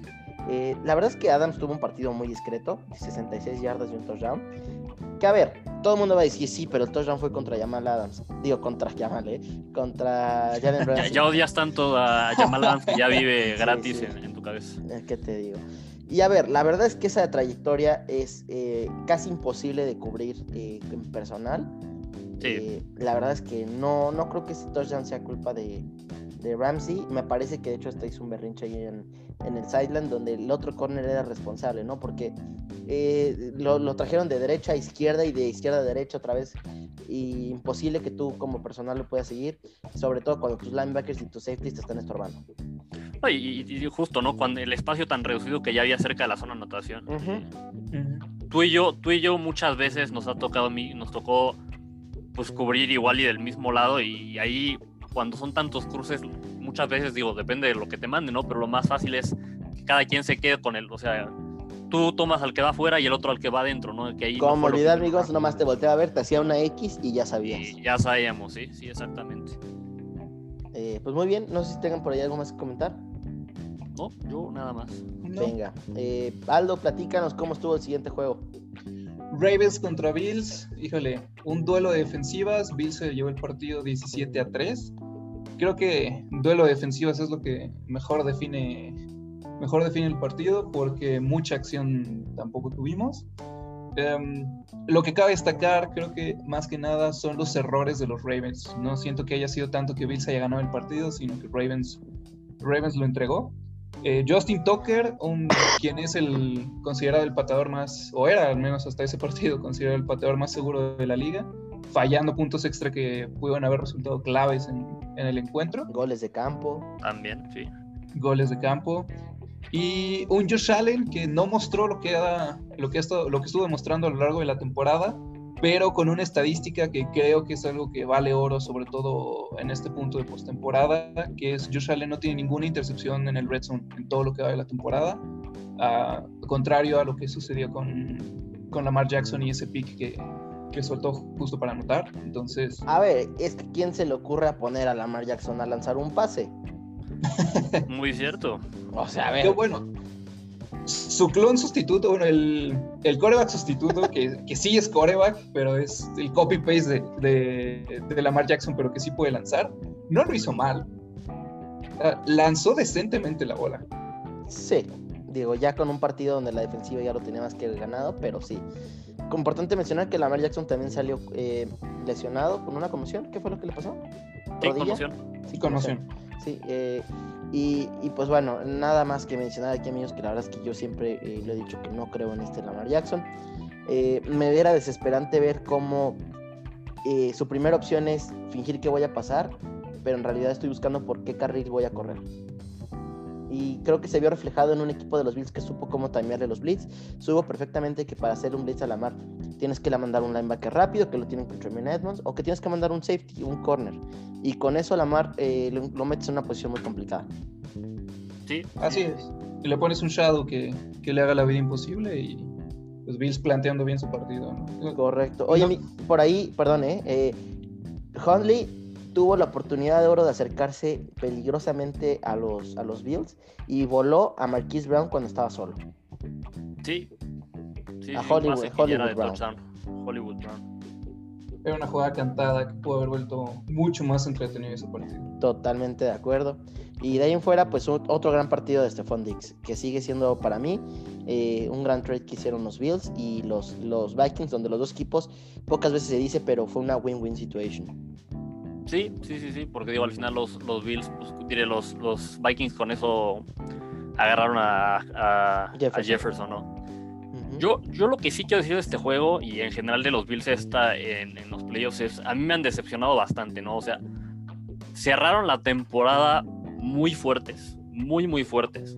Eh, la verdad es que Adams tuvo un partido muy discreto, 66 yardas y un touchdown. Que a ver, todo el mundo va a decir sí, pero el touchdown fue contra Jamal Adams. Digo, contra Jamal, ¿eh? Contra <laughs> Jalen Ramsey. ya, odias tanto a Jamal Adams que ya vive <laughs> gratis En, en, tu cabeza. ¿Qué te digo? Y a ver, la verdad es que esa trayectoria es eh, casi imposible de cubrir eh, en personal. Eh, la verdad es que no, no creo que ese touchdown sea culpa de, de Ramsey. Me parece que de hecho hasta hizo un berrinche ahí en, en el sideline donde el otro corner era responsable, ¿no? Porque eh, lo, trajeron de derecha a izquierda y de izquierda a derecha otra vez. Y imposible que tú como personal lo puedas seguir, sobre todo cuando tus linebackers y tus safeties te están estorbando. Y, justo, ¿no? Cuando el espacio tan reducido que ya había cerca de la zona de anotación. Tú y yo, tú y yo muchas veces nos ha tocado, nos tocó pues cubrir igual y del mismo lado y ahí cuando son tantos cruces, muchas veces digo, depende de lo que te mande, ¿no? Pero lo más fácil es que cada quien se quede con él, o sea, tú tomas al que va afuera y el otro al que va adentro, ¿no? Que ahí Como olvidar, amigos, nomás te volteaba a ver, te hacía una X y ya sabías. ya sabíamos, sí, sí, exactamente. Eh, pues muy bien, no sé si tengan por ahí algo más que comentar. No, yo nada más. Venga, eh, Aldo, platícanos cómo estuvo el siguiente juego. Ravens contra Bills, híjole, un duelo de defensivas, Bills se llevó el partido 17 a 3 creo que duelo de defensivas es lo que mejor define, mejor define el partido porque mucha acción tampoco tuvimos. Em, lo que cabe destacar, creo que más que nada son los errores de los Ravens. No siento que haya sido tanto que Bills haya ganado el partido, sino que Ravens, Ravens lo entregó. Eh, Justin Tucker, un, quien es el considerado el pateador más, o era al menos hasta ese partido, considerado el pateador más seguro de la liga, fallando puntos extra que pudieron haber resultado claves en, el encuentro. Goles de campo. También, sí. Goles de campo. Y un Josh Allen que no mostró lo que, era, lo, que lo que estuvo demostrando a lo largo de la temporada, pero con una estadística que creo que es algo que vale oro, sobre todo en este punto de postemporada, que es Josh Allen no tiene ninguna intercepción en el red zone en todo lo que va de la temporada, contrario a lo que sucedió con, con Lamar Jackson y ese pick que, que soltó justo para anotar. Entonces. A ver, es que ¿quién se le ocurre a poner a Lamar Jackson a lanzar un pase? Muy cierto. O sea, a ver. Qué bueno. Su clon sustituto, bueno, el, el coreback sustituto, que, que sí es coreback, pero es el copy-paste de, de, Lamar Jackson, pero que sí puede lanzar, no lo hizo mal. Ah, lanzó decentemente la bola. Sí, digo, ya con un partido donde la defensiva ya lo tenía más que ganado, pero sí importante mencionar que Lamar Jackson también salió eh, lesionado con una conmoción. ¿Qué fue lo que le pasó? Sí, conmoción. Sí, conmoción. Sí, eh, y, pues bueno, nada más que mencionar aquí, amigos, que la verdad es que yo siempre eh, le he dicho que no creo en este Lamar Jackson. me era desesperante ver cómo su primera opción es fingir que voy a pasar, pero en realidad estoy buscando por qué carril voy a correr y creo que se vio reflejado en un equipo de los Bills que supo cómo timearle los blitz. Supo perfectamente que para hacer un blitz a la mar tienes que la mandar un linebacker rápido, que lo tienen con Tremaine Edmonds, o que tienes que mandar un safety, un corner. Y con eso a la mar eh, lo, metes en una posición muy complicada. Sí. Así es. Y le pones un shadow que, que le haga la vida imposible y los Bills planteando bien su partido. Correcto. Oye, por ahí, perdón, ¿eh? eh Hundley tuvo la oportunidad de oro de acercarse peligrosamente a los, a los Bills y voló a Marquise Brown cuando estaba solo. Sí. a Hollywood, Hollywood Brown. Hollywood Brown. Era una jugada cantada que pudo haber vuelto mucho más entretenido ese partido. Totalmente de acuerdo. Y de ahí en fuera, pues otro gran partido de Stephon Diggs, que sigue siendo para mí eh, un gran trade que hicieron los Bills y los, los Vikings, donde los dos equipos pocas veces se dice, pero fue una win-win situation. Sí, sí, sí, sí, porque digo, al final los, los Bills, pues, diré, los, los Vikings con eso agarraron a, Jefferson. ¿no? yo, yo lo que sí quiero decir de este juego y en general de los Bills está en, en, los playoffs es, a mí me han decepcionado bastante, ¿no? O sea, cerraron la temporada muy fuertes, muy, muy fuertes.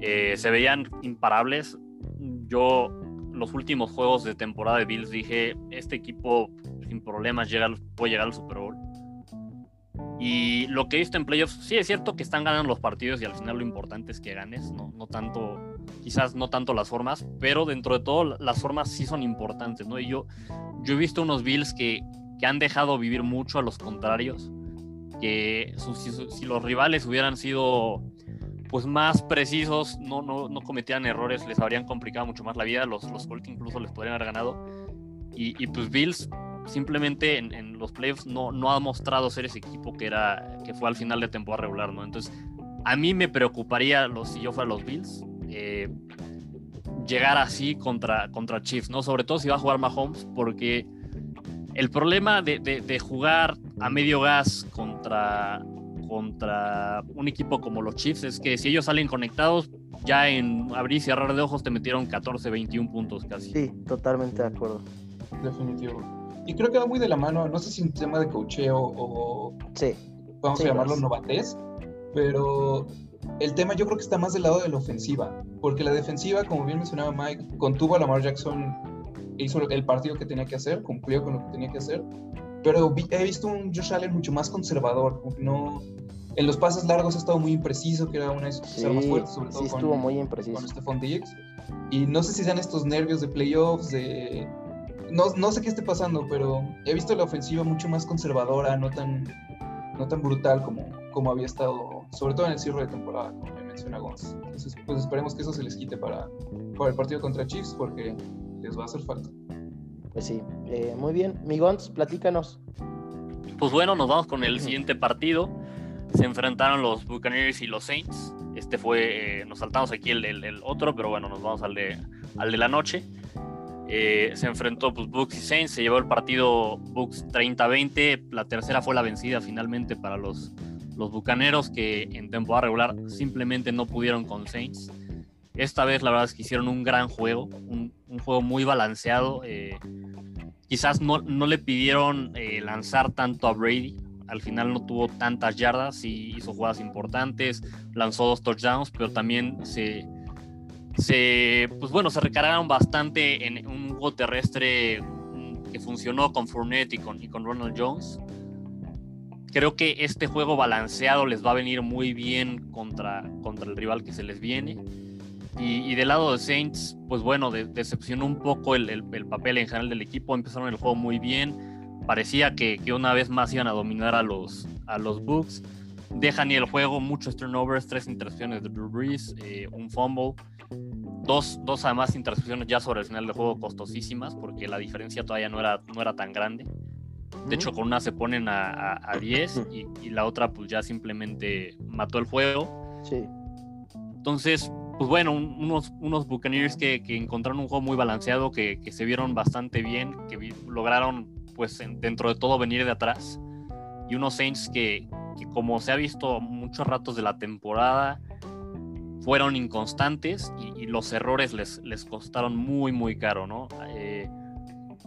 Eh, se veían imparables. Yo, los últimos juegos de temporada de Bills dije, este equipo sin problemas llega, puede llegar al Super Bowl. Y lo que he visto en playoffs, sí es cierto que están ganando los partidos y al final lo importante es que ganes, no, no tanto, quizás no tanto las formas, pero dentro de todo las formas sí son importantes, ¿no? Y yo, yo he visto unos Bills que, que han dejado vivir mucho a los contrarios, que si, los rivales hubieran sido pues más precisos, no, no, no cometían errores, les habrían complicado mucho más la vida, los, los Colts incluso les podrían haber ganado. Y, y pues Bills simplemente en, los playoffs no, no ha mostrado ser ese equipo que era que fue al final de temporada regular, ¿no? Entonces, a mí me preocuparía los, si yo fuera los Bills eh, llegar así contra, contra Chiefs, ¿no? Sobre todo si va a jugar Mahomes, porque el problema de, jugar a medio gas contra, contra un equipo como los Chiefs es que si ellos salen conectados, ya en abrir y cerrar de ojos te metieron 14, 21 puntos casi. Sí, totalmente de acuerdo. Definitivo. Y creo que va muy de la mano, no sé si un tema de cocheo o. Sí. Vamos a llamarlo novatez, pero el tema yo creo que está más del lado de la ofensiva, porque la defensiva, como bien mencionaba Mike, contuvo a Lamar Jackson, hizo el partido que tenía que hacer, cumplió con lo que tenía que hacer, pero he visto un Josh Allen mucho más conservador, no, en los pases largos ha estado muy impreciso, que era una de sus armas fuertes, sobre todo sí estuvo muy impreciso. con Stephon Diggs. Y no sé si sean estos nervios de playoffs, de no, no, sé qué esté pasando, pero he visto la ofensiva mucho más conservadora, no tan, no tan brutal como, como había estado, sobre todo en el cierre de temporada, como me menciona Gonz. Entonces, pues esperemos que eso se les quite para, para el partido contra Chiefs, porque les va a hacer falta. Pues sí, eh, muy bien. Mi Gonz, platícanos. Pues bueno, nos vamos con el <clears throat> siguiente partido. Se enfrentaron los Buccaneers y los Saints. Este fue, eh, nos saltamos aquí el, el, otro, pero bueno, nos vamos al de, al de la noche. Eh, se enfrentó pues, Bucks y Saints, se llevó el partido Bucks 30-20, la tercera fue la vencida finalmente para los, los Bucaneros que en temporada regular simplemente no pudieron con Saints. Esta vez la verdad es que hicieron un gran juego, un, juego muy balanceado. Eh, quizás no, no, le pidieron eh, lanzar tanto a Brady, al final no tuvo tantas yardas y hizo jugadas importantes, lanzó dos touchdowns, pero también se se, pues bueno, se recargaron bastante en un juego terrestre mm, que funcionó con Fournette y con, y con Ronald Jones. Creo que este juego balanceado les va a venir muy bien contra, contra el rival que se les viene. Y, del lado de Saints, pues bueno, decepcionó un poco el, el, papel en general del equipo. Empezaron el juego muy bien. Parecía que, que, una vez más iban a dominar a los, a los Bucks. Dejan y el juego, muchos turnovers, tres intercepciones de Drew Brees, eh, un fumble. Dos, dos además intercepciones ya sobre el final del juego costosísimas porque la diferencia todavía no era, no era tan grande. De hecho, con una se ponen a, a, 10 y, la otra pues ya simplemente mató el juego. Sí. Entonces, pues bueno, unos, unos Buccaneers que, que, encontraron un juego muy balanceado, que, que se vieron bastante bien, que lograron pues dentro de todo venir de atrás. Y unos Saints que, que como se ha visto muchos ratos de la temporada, fueron inconstantes y, los errores les, les, costaron muy, muy caro, ¿no? Eh,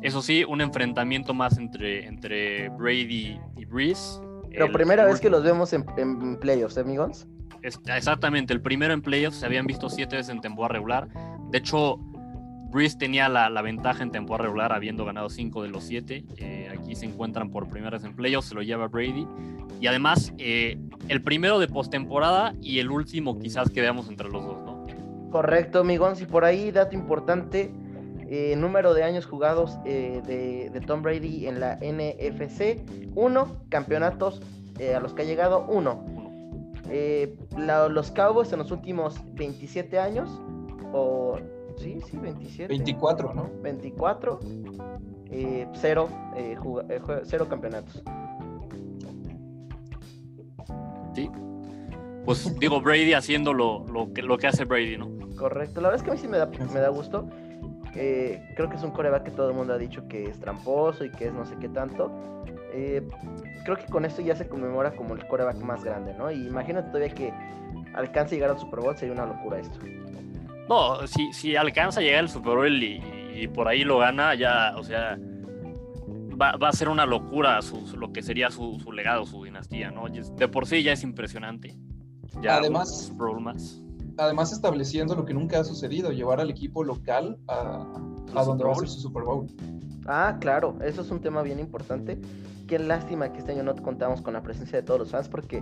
eso sí, un enfrentamiento más entre, entre Brady y Breeze. Pero primera vez que los vemos en, en playoffs, ¿eh, amigos? exactamente, el primero en playoffs se habían visto siete veces en temporada regular. De hecho, Breeze tenía la, la, ventaja en temporada regular, habiendo ganado cinco de los siete. Eh, aquí se encuentran por primera vez en playoffs, se lo lleva Brady. Y además, eh, el primero de postemporada y el último quizás que veamos entre los dos, ¿no? Correcto, amigos. Y por ahí, dato importante, eh, número de años jugados eh, de, Tom Brady en la NFC, uno, campeonatos a los que ha llegado, uno. los Cowboys en los últimos 27 años, o sí, sí, 27. 24, ¿no? 24, cero, cero campeonatos. Pues digo, Brady haciendo lo, que, lo que hace Brady, ¿no? Correcto, la verdad es que a mí sí me da, me da gusto. Eh, creo que es un coreback que todo el mundo ha dicho que es tramposo y que es no sé qué tanto. Eh, creo que con esto ya se conmemora como el coreback más grande, ¿no? Y imagínate todavía que alcance a llegar al Super Bowl, sería una locura esto. No, si, si alcanza a llegar al Super Bowl y, por ahí lo gana, ya, o sea, va, a ser una locura lo que sería su, su, legado, su dinastía, ¿no? De por sí ya es impresionante. Ya además, además estableciendo lo que nunca ha sucedido, llevar al equipo local a, a donde va a ser su Super Bowl. Ah, claro, eso es un tema bien importante. Qué lástima que este año no contamos con la presencia de todos los fans, porque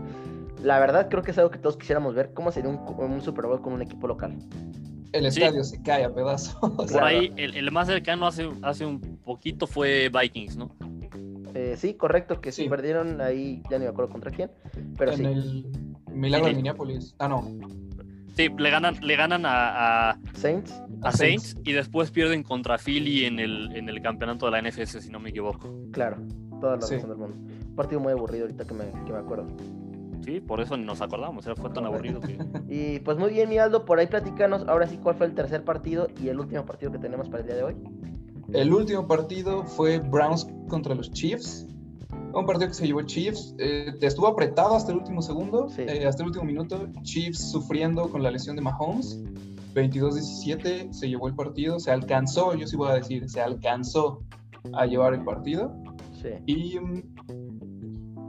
la verdad creo que es algo que todos quisiéramos ver, cómo sería un, un Super Bowl con un equipo local el estadio se cae a pedazos. <laughs> Por ahí, el, más cercano hace, hace un poquito fue Vikings, ¿no? Eh, sí, correcto, que sí. perdieron ahí, ya ni me acuerdo contra quién, pero en el Milagro de Minneapolis. Ah, no. Sí, le ganan, le ganan a, Saints. A, Saints, y después pierden contra Philly en el, en el campeonato de la NFC, si no me equivoco. Claro, toda la razón del mundo. Un partido muy aburrido ahorita que me, que me acuerdo. Sí, por eso nos acordamos, fue tan aburrido que... <laughs> Y pues muy bien, mi Aldo, por ahí platicanos ahora sí cuál fue el tercer partido y el último partido que tenemos para el día de hoy. el último partido fue Browns contra los Chiefs. Un partido que se llevó Chiefs. Eh, estuvo apretado hasta el último segundo, eh, hasta el último minuto. Chiefs sufriendo con la lesión de Mahomes. 22-17 se llevó el partido. Se alcanzó, yo sí voy a decir, se alcanzó a llevar el partido. Sí. Y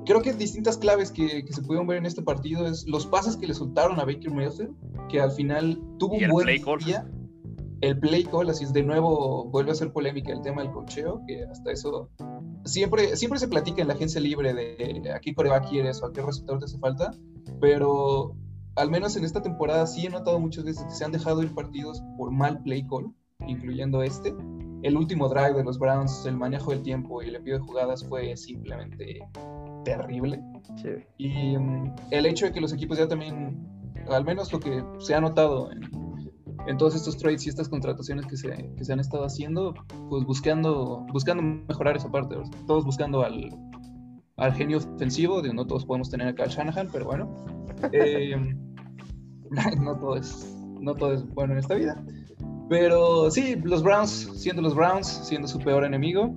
creo que distintas claves que, se pudieron ver en este partido es los pases que le soltaron a Baker Mayfield, que al final tuvo un buen día el play call, así es de nuevo, vuelve a ser polémica el tema del cocheo, que hasta eso siempre, siempre se platica en la agencia libre de a qué coreback quieres o a qué resultado te hace falta, pero al menos en esta temporada sí he notado muchas veces que se han dejado ir partidos por mal play call, incluyendo este. El último drive de los Browns, el manejo del tiempo y el envío de jugadas fue simplemente terrible. Y mm, el hecho de que los equipos ya también, al menos lo que se ha notado en, en todos estos trades y estas contrataciones que se, que se han estado haciendo, pues buscando, buscando mejorar esa parte, todos buscando al, al genio ofensivo, de no todos podemos tener acá al Shanahan, pero bueno, <laughs> eh, <laughs> no, todo es, no todo es bueno en esta vida. Pero sí, los Browns, siendo los Browns, siendo su peor enemigo.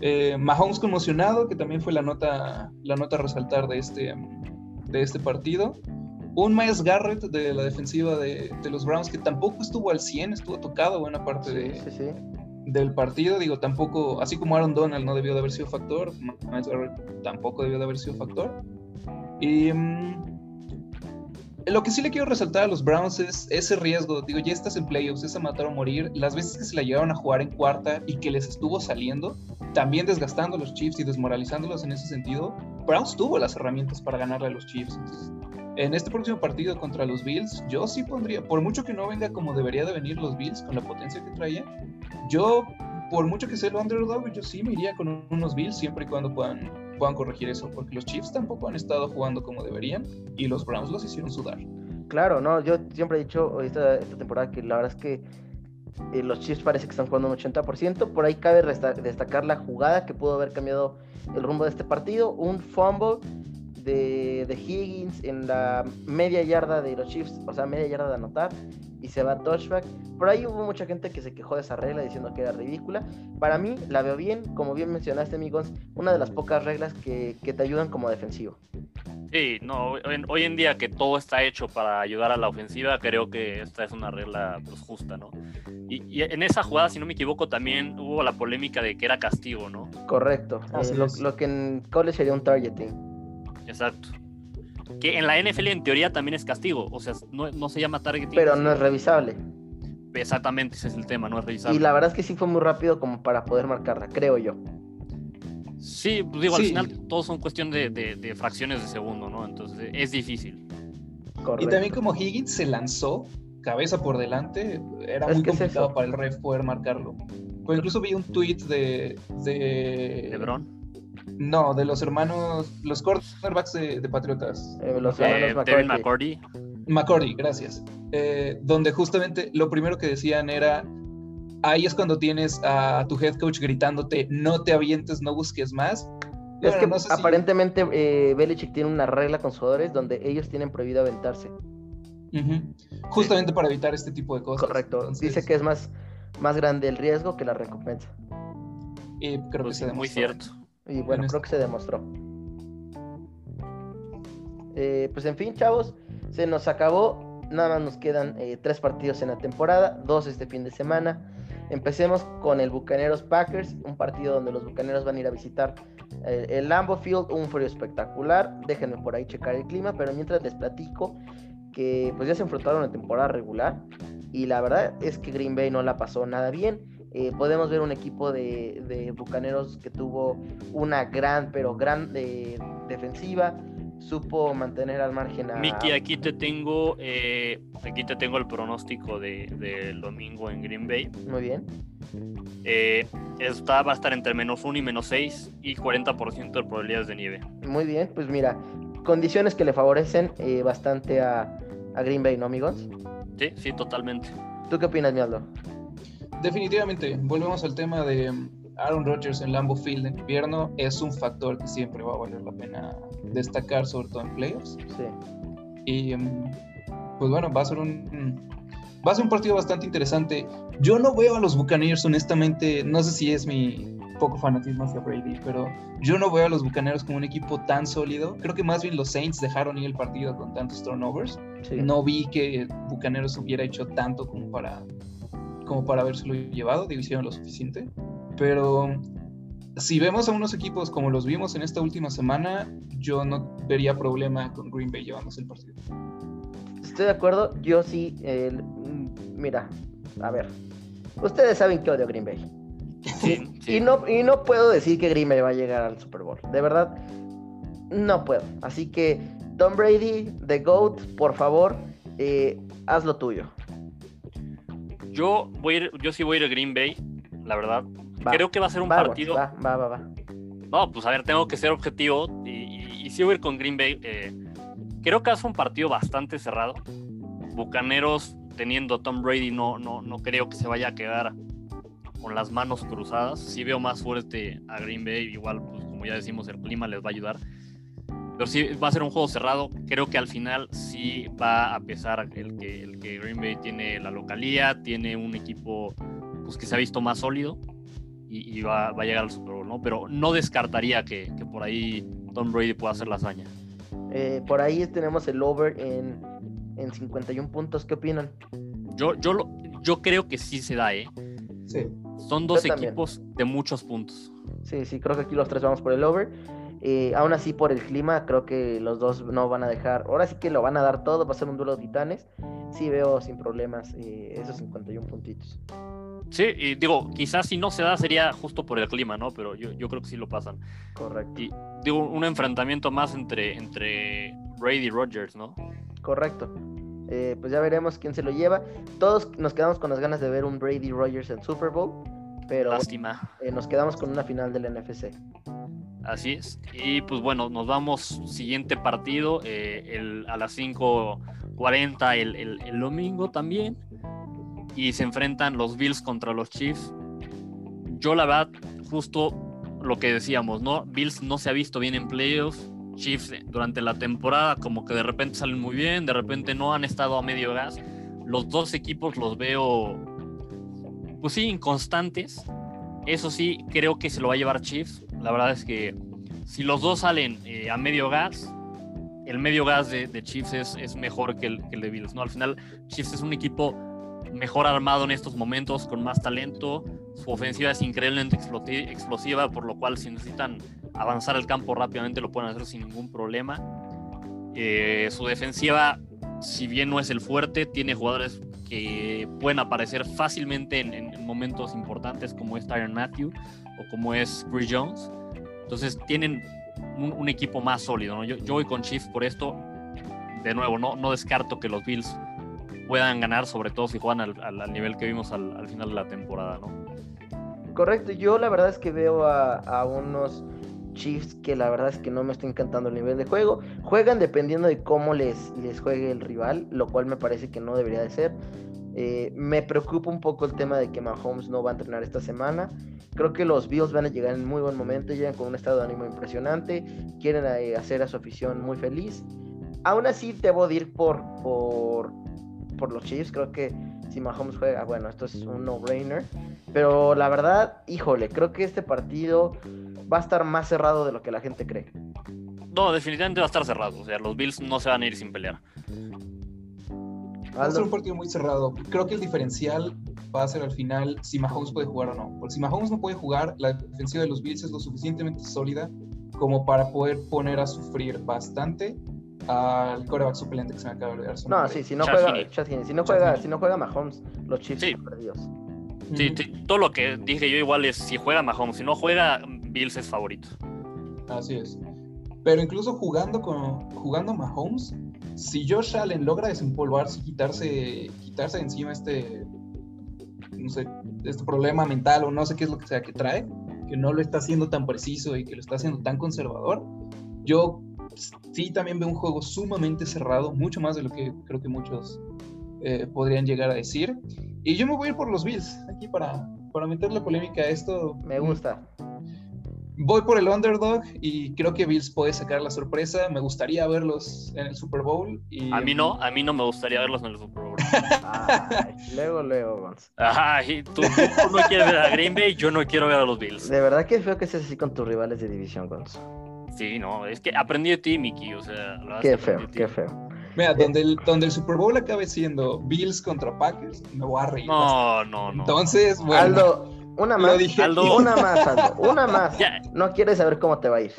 Eh, Mahomes conmocionado, que también fue la nota, la nota a resaltar de este, de este partido un Miles Garrett de la defensiva de, los Browns que tampoco estuvo al 100, estuvo tocado buena parte de, del partido. Digo, tampoco, así como Aaron Donald no debió de haber sido factor, Miles Garrett tampoco debió de haber sido factor. Y mm, lo que sí le quiero resaltar a los Browns es ese riesgo. Digo, ya estás en playoffs, es a matar o morir. Las veces que se la llevaron a jugar en cuarta y que les estuvo saliendo, también desgastando a los Chiefs y desmoralizándolos en ese sentido, Browns tuvo las herramientas para ganarle a los Chiefs. En este próximo partido contra los Bills, yo sí pondría, por mucho que no venga como debería de venir los Bills con la potencia que traía, yo, por mucho que sea el underdog, yo sí me iría con unos Bills siempre y cuando puedan, puedan corregir eso, porque los Chiefs tampoco han estado jugando como deberían y los Browns los hicieron sudar. Claro, no, yo siempre he dicho esta, esta temporada que la verdad es que eh, los Chiefs parece que están jugando un 80%. Por ahí cabe destacar la jugada que pudo haber cambiado el rumbo de este partido. Un fumble de, Higgins en la media yarda de los Chiefs, o sea, media yarda de anotar, y se va a touchback. Por ahí hubo mucha gente que se quejó de esa regla diciendo que era ridícula. Para mí, la veo bien, como bien mencionaste, amigos, una de las pocas reglas que, te ayudan como defensivo. Sí, no, hoy en día que todo está hecho para ayudar a la ofensiva, creo que esta es una regla pues, justa, ¿no? Y, en esa jugada, si no me equivoco, también hubo la polémica de que era castigo, ¿no? Correcto, eh, lo, lo, que en college sería un targeting. Exacto. Que en la NFL en teoría también es castigo, o sea, no, se llama targeting. Pero no es revisable. Exactamente, ese es el tema, no es revisable. Y la verdad es que sí fue muy rápido como para poder marcarla, creo yo. Sí, pues digo, al final todos son cuestión de, fracciones de segundo, ¿no? Entonces es difícil. Y también como Higgins se lanzó cabeza por delante, era muy complicado para el ref poder marcarlo. Pues incluso vi un tweet de... De Lebron. No, de los hermanos, los cornerbacks de, Patriotas. Eh, los hermanos eh, McCordy. McCordy, gracias. Eh, donde justamente lo primero que decían era, ahí es cuando tienes a tu head coach gritándote, no te avientes, no busques más. Es que aparentemente Belichick tiene una regla con sus jugadores donde ellos tienen prohibido aventarse. Justamente para evitar este tipo de cosas. Correcto. Dice que es más, más grande el riesgo que la recompensa. Y creo que pues se Muy cierto. Y bueno, creo que se demostró. Eh, pues en fin, chavos, se nos acabó. Nada más nos quedan eh, tres partidos en la temporada, dos este fin de semana. Empecemos con el Bucaneros Packers, un partido donde los Bucaneros van a ir a visitar eh, el Lambo Field, un frío espectacular. Déjenme por ahí checar el clima, pero mientras les platico que pues ya se enfrentaron en temporada regular y la verdad es que Green Bay no la pasó nada bien eh, podemos ver un equipo de, Bucaneros que tuvo una gran, pero gran defensiva. Supo mantener al margen a. Miki, aquí te tengo, eh, aquí te tengo el pronóstico del de, domingo en Green Bay. Muy bien. Eh, esta va a estar entre menos 1 y menos 6 y 40% de probabilidades de nieve. Muy bien, pues mira, condiciones que le favorecen bastante a, a Green Bay, ¿no, amigos? Sí, sí, totalmente. ¿Tú qué opinas, Mialdo? Definitivamente, volvemos al tema de um, Aaron Rodgers en Lambeau Field en invierno. Es un factor que siempre va a valer la pena destacar, sobre todo en playoffs. Sí. Y um, pues bueno, va a ser un, va a ser un partido bastante interesante. Yo no veo a los Buccaneers, honestamente, no sé si es mi poco fanatismo hacia Brady, pero yo no veo a los Bucaneros como un equipo tan sólido. Creo que más bien los Saints dejaron ir el partido con tantos turnovers. No vi que Bucaneros hubiera hecho tanto como para, como para habérselo llevado, digo, hicieron lo suficiente. Pero si vemos a unos equipos como los vimos en esta última semana, yo no vería problema con Green Bay llevándose el partido. Estoy de acuerdo, yo sí, mira, a ver, ustedes saben que odio Green Bay. Y, no, y no puedo decir que Green Bay va a llegar al Super Bowl, de verdad, no puedo. Así que, Tom Brady, The GOAT, por favor, eh, haz lo tuyo. Yo, voy yo sí voy a ir a Green Bay, la verdad. Creo que va a ser un partido. Va, va, va, No, pues a ver, tengo que ser objetivo y, y, sí voy a ir con Green Bay. Eh, creo que hace un partido bastante cerrado. Bucaneros teniendo a Tom Brady no, no, no creo que se vaya a quedar con las manos cruzadas. Sí veo más fuerte a Green Bay, igual pues como ya decimos el clima les va a ayudar. Pero sí va a ser un juego cerrado. Creo que al final sí va a pesar el que, el que Green Bay tiene la localía, tiene un equipo pues, que se ha visto más sólido y, va, a llegar al Super Bowl, ¿no? Pero no descartaría que, por ahí Tom Brady pueda hacer la hazaña. Eh, por ahí tenemos el over en, en 51 puntos. ¿Qué opinan? Yo, yo, lo, yo creo que sí se da, ¿eh? Sí. Son dos equipos de muchos puntos. Sí, sí, creo que aquí los tres vamos por el over. Eh, aún así, por el clima, creo que los dos no van a dejar. Ahora sí que lo van a dar todo, va a ser un duelo de titanes. Sí, veo sin problemas eh, esos 51 puntitos. Sí, y digo, quizás si no se da sería justo por el clima, ¿no? Pero yo, yo creo que sí lo pasan. Correcto. Y digo, un enfrentamiento más entre, entre Brady y Rogers, ¿no? Correcto. Eh, pues ya veremos quién se lo lleva. Todos nos quedamos con las ganas de ver un Brady Rogers en Super Bowl, pero Lástima. Eh, nos quedamos con una final del NFC. Así es. Y pues bueno, nos vamos siguiente partido eh, a las 5.40 el, el, el domingo también. Y se enfrentan los Bills contra los Chiefs. Yo la verdad, justo lo que decíamos, ¿no? Bills no se ha visto bien en playoffs Chiefs durante la temporada como que de repente salen muy bien, de repente no han estado a medio gas. Los dos equipos los veo, pues sí, inconstantes. Eso sí, creo que se lo va a llevar Chiefs. La verdad es que si los dos salen eh, a medio gas, el medio gas de, Chiefs es, mejor que el, de Bills. ¿no? Al final, Chiefs es un equipo mejor armado en estos momentos, con más talento. Su ofensiva es increíblemente explosiva, por lo cual si necesitan avanzar el campo rápidamente lo pueden hacer sin ningún problema. Eh, su defensiva, si bien no es el fuerte, tiene jugadores que pueden aparecer fácilmente en, momentos importantes como es Tyron Matthew o como es Chris Jones. Entonces tienen un, equipo más sólido. Yo, voy con Chiefs por esto. De nuevo, no, no descarto que los Bills puedan ganar, sobre todo si juegan al, nivel que vimos al, final de la temporada, ¿no? Correcto, yo la verdad es que veo a, unos Chiefs que la verdad es que no me está encantando el nivel de juego. Juegan dependiendo de cómo les, les juegue el rival, lo cual me parece que no debería de ser. Eh, me preocupa un poco el tema de que Mahomes no va a entrenar esta semana. Creo que los Bills van a llegar en muy buen momento, llegan con un estado de ánimo impresionante, quieren eh, hacer a su afición muy feliz. Aún así, debo ir por, por por los Chiefs. Creo que si Mahomes juega, bueno, esto es un no-brainer. Pero la verdad, híjole, creo que este partido va a estar más cerrado de lo que la gente cree. No, definitivamente va a estar cerrado. O sea, los Bills no se van a ir sin pelear. Va a ser un partido muy cerrado. Creo que el diferencial va a ser al final si Mahomes puede jugar o no. Porque si Mahomes no puede jugar, la defensiva de los Bills es lo suficientemente sólida como para poder poner a sufrir bastante al coreback suplente que se me acaba de olvidar. No, sí, si no juega, si no juega, si no juega Mahomes, los Chiefs sí. perdidos. Sí, todo lo que dije yo igual es si juega Mahomes, si no juega, Bills es favorito. Así es. Pero incluso jugando con jugando Mahomes, si Josh Allen logra desempolvarse y quitarse, quitarse encima este, no sé, este problema mental o no sé qué es lo que sea que trae, que no lo está haciendo tan preciso y que lo está haciendo tan conservador, yo sí también veo un juego sumamente cerrado, mucho más de lo que creo que muchos eh, podrían llegar a decir. Y yo me voy a ir por los Bills, aquí para, para meterle polémica a esto. Me gusta. Voy por el underdog y creo que Bills puede sacar la sorpresa. Me gustaría verlos en el Super Bowl. Y... A mí no, a mí no me gustaría verlos en el Super Bowl. Ay, luego, luego, Gonz. Ay, tú, tú no quieres ver a Green Bay, yo no quiero ver a los Bills. De verdad que feo que seas así con tus rivales de división, Gonz. Sí, no, es que aprendí de ti, Mickey, o sea, es Qué feo, qué feo. Mira, donde el, donde el Super Bowl acabe siendo Bills contra Packers, me voy a reír. No, no, no. Entonces, bueno. Aldo, una más. dije. Aldo. <laughs> Una más, Aldo. Una más. Ya. No quieres saber cómo te va a ir.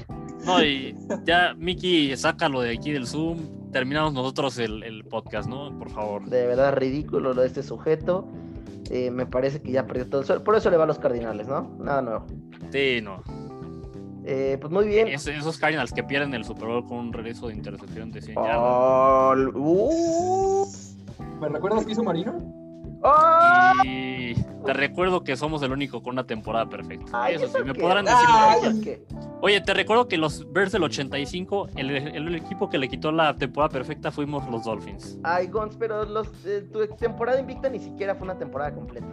No, y ya, Mickey, sácalo de aquí del Zoom. Terminamos nosotros el, el podcast, ¿no? Por favor. De verdad ridículo lo de este sujeto. Eh, me parece que ya perdió todo el suelo. Por eso le va a los Cardinales, ¿no? Nada nuevo. Sí, no. Eh, pues muy bien. Es- esos Cardinals que pierden el Super Bowl con un regreso de intercepción de 100 yardas. Oh, uh. ¿Me recuerdas que hizo Marino? Oh. Y te recuerdo que somos el único con una temporada perfecta. Ay, Eso sí, me qué? podrán Ay. decir. ¿Eso qué? Oye, te recuerdo que los Bears del 85, el, el equipo que le quitó la temporada perfecta fuimos los Dolphins. Ay, Gons, pero los, eh, tu temporada invicta ni siquiera fue una temporada completa.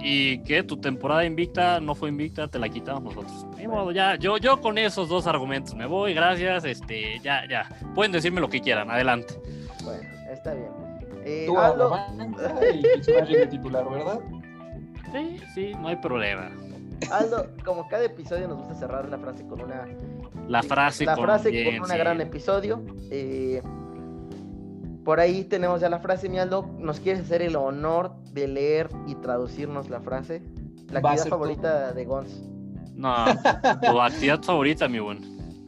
Y que tu temporada invicta no fue invicta, te la quitamos nosotros. Ni modo, ya, yo, yo con esos dos argumentos me voy, gracias, este, ya, ya. Pueden decirme lo que quieran, adelante. Bueno, está bien. Eh, Tú a la banca y de titular, ¿verdad? Sí, sí, no hay problema. Aldo, como cada episodio nos gusta cerrar la frase con una La frase la con frase bien, con un sí. gran episodio. Eh, por ahí tenemos ya la frase, mi Aldo. ¿Nos quieres hacer el honor de leer y traducirnos la frase? La actividad favorita de Gons. No, tu actividad favorita, mi buen.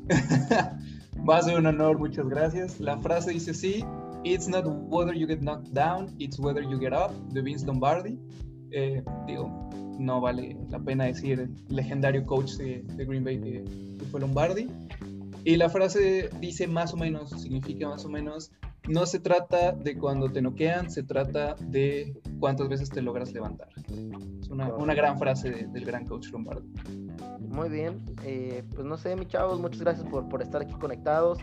<laughs> Va a ser un honor, muchas gracias. La frase dice así: It's not whether you get knocked down, it's whether you get up, de Vince Lombardi. Eh, digo, no vale la pena decir el legendario coach de, de Green Bay que, que fue Lombardi. Y la frase dice más o menos, significa más o menos, no se trata de cuando te noquean, se trata de cuántas veces te logras levantar. Es una, una gran frase de- del gran coach Lombardi. Muy bien. eh, pues no sé, mi chavos, muchas gracias por, por estar aquí conectados.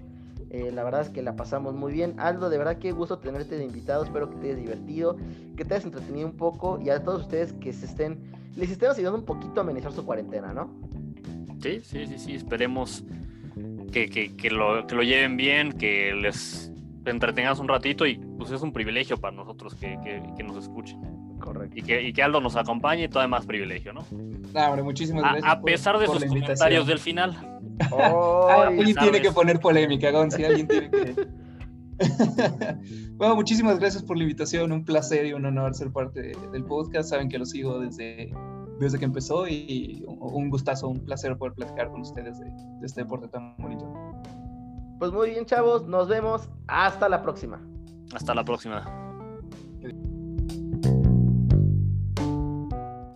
Eh, la verdad es que la pasamos muy bien. Aldo, de verdad qué gusto tenerte de invitado. Espero que te hayas divertido, que te hayas entretenido un poco y a todos ustedes que se estén, les estemos ayudando un poquito a amenizar su cuarentena, ¿no? Sí, sí, sí, sí, esperemos que, que, que lo, que lo lleven bien, que les entretengamos un ratito y pues es un privilegio para nosotros que, que, que nos escuchen. Correcto. Y que, y que Aldo nos acompañe, todavía más privilegio, ¿no? Ah, hombre, muchísimas gracias. a pesar de por sus comentarios del final. Alguien tiene que poner polémica, Gonzi, alguien tiene que. <laughs> bueno, muchísimas gracias por la invitación, un placer y un honor ser parte de- del podcast. Saben que lo sigo desde, desde que empezó y un un gustazo, un placer poder platicar con ustedes de, de este deporte tan bonito. Pues muy bien, chavos, nos vemos. Hasta la próxima. Hasta la próxima.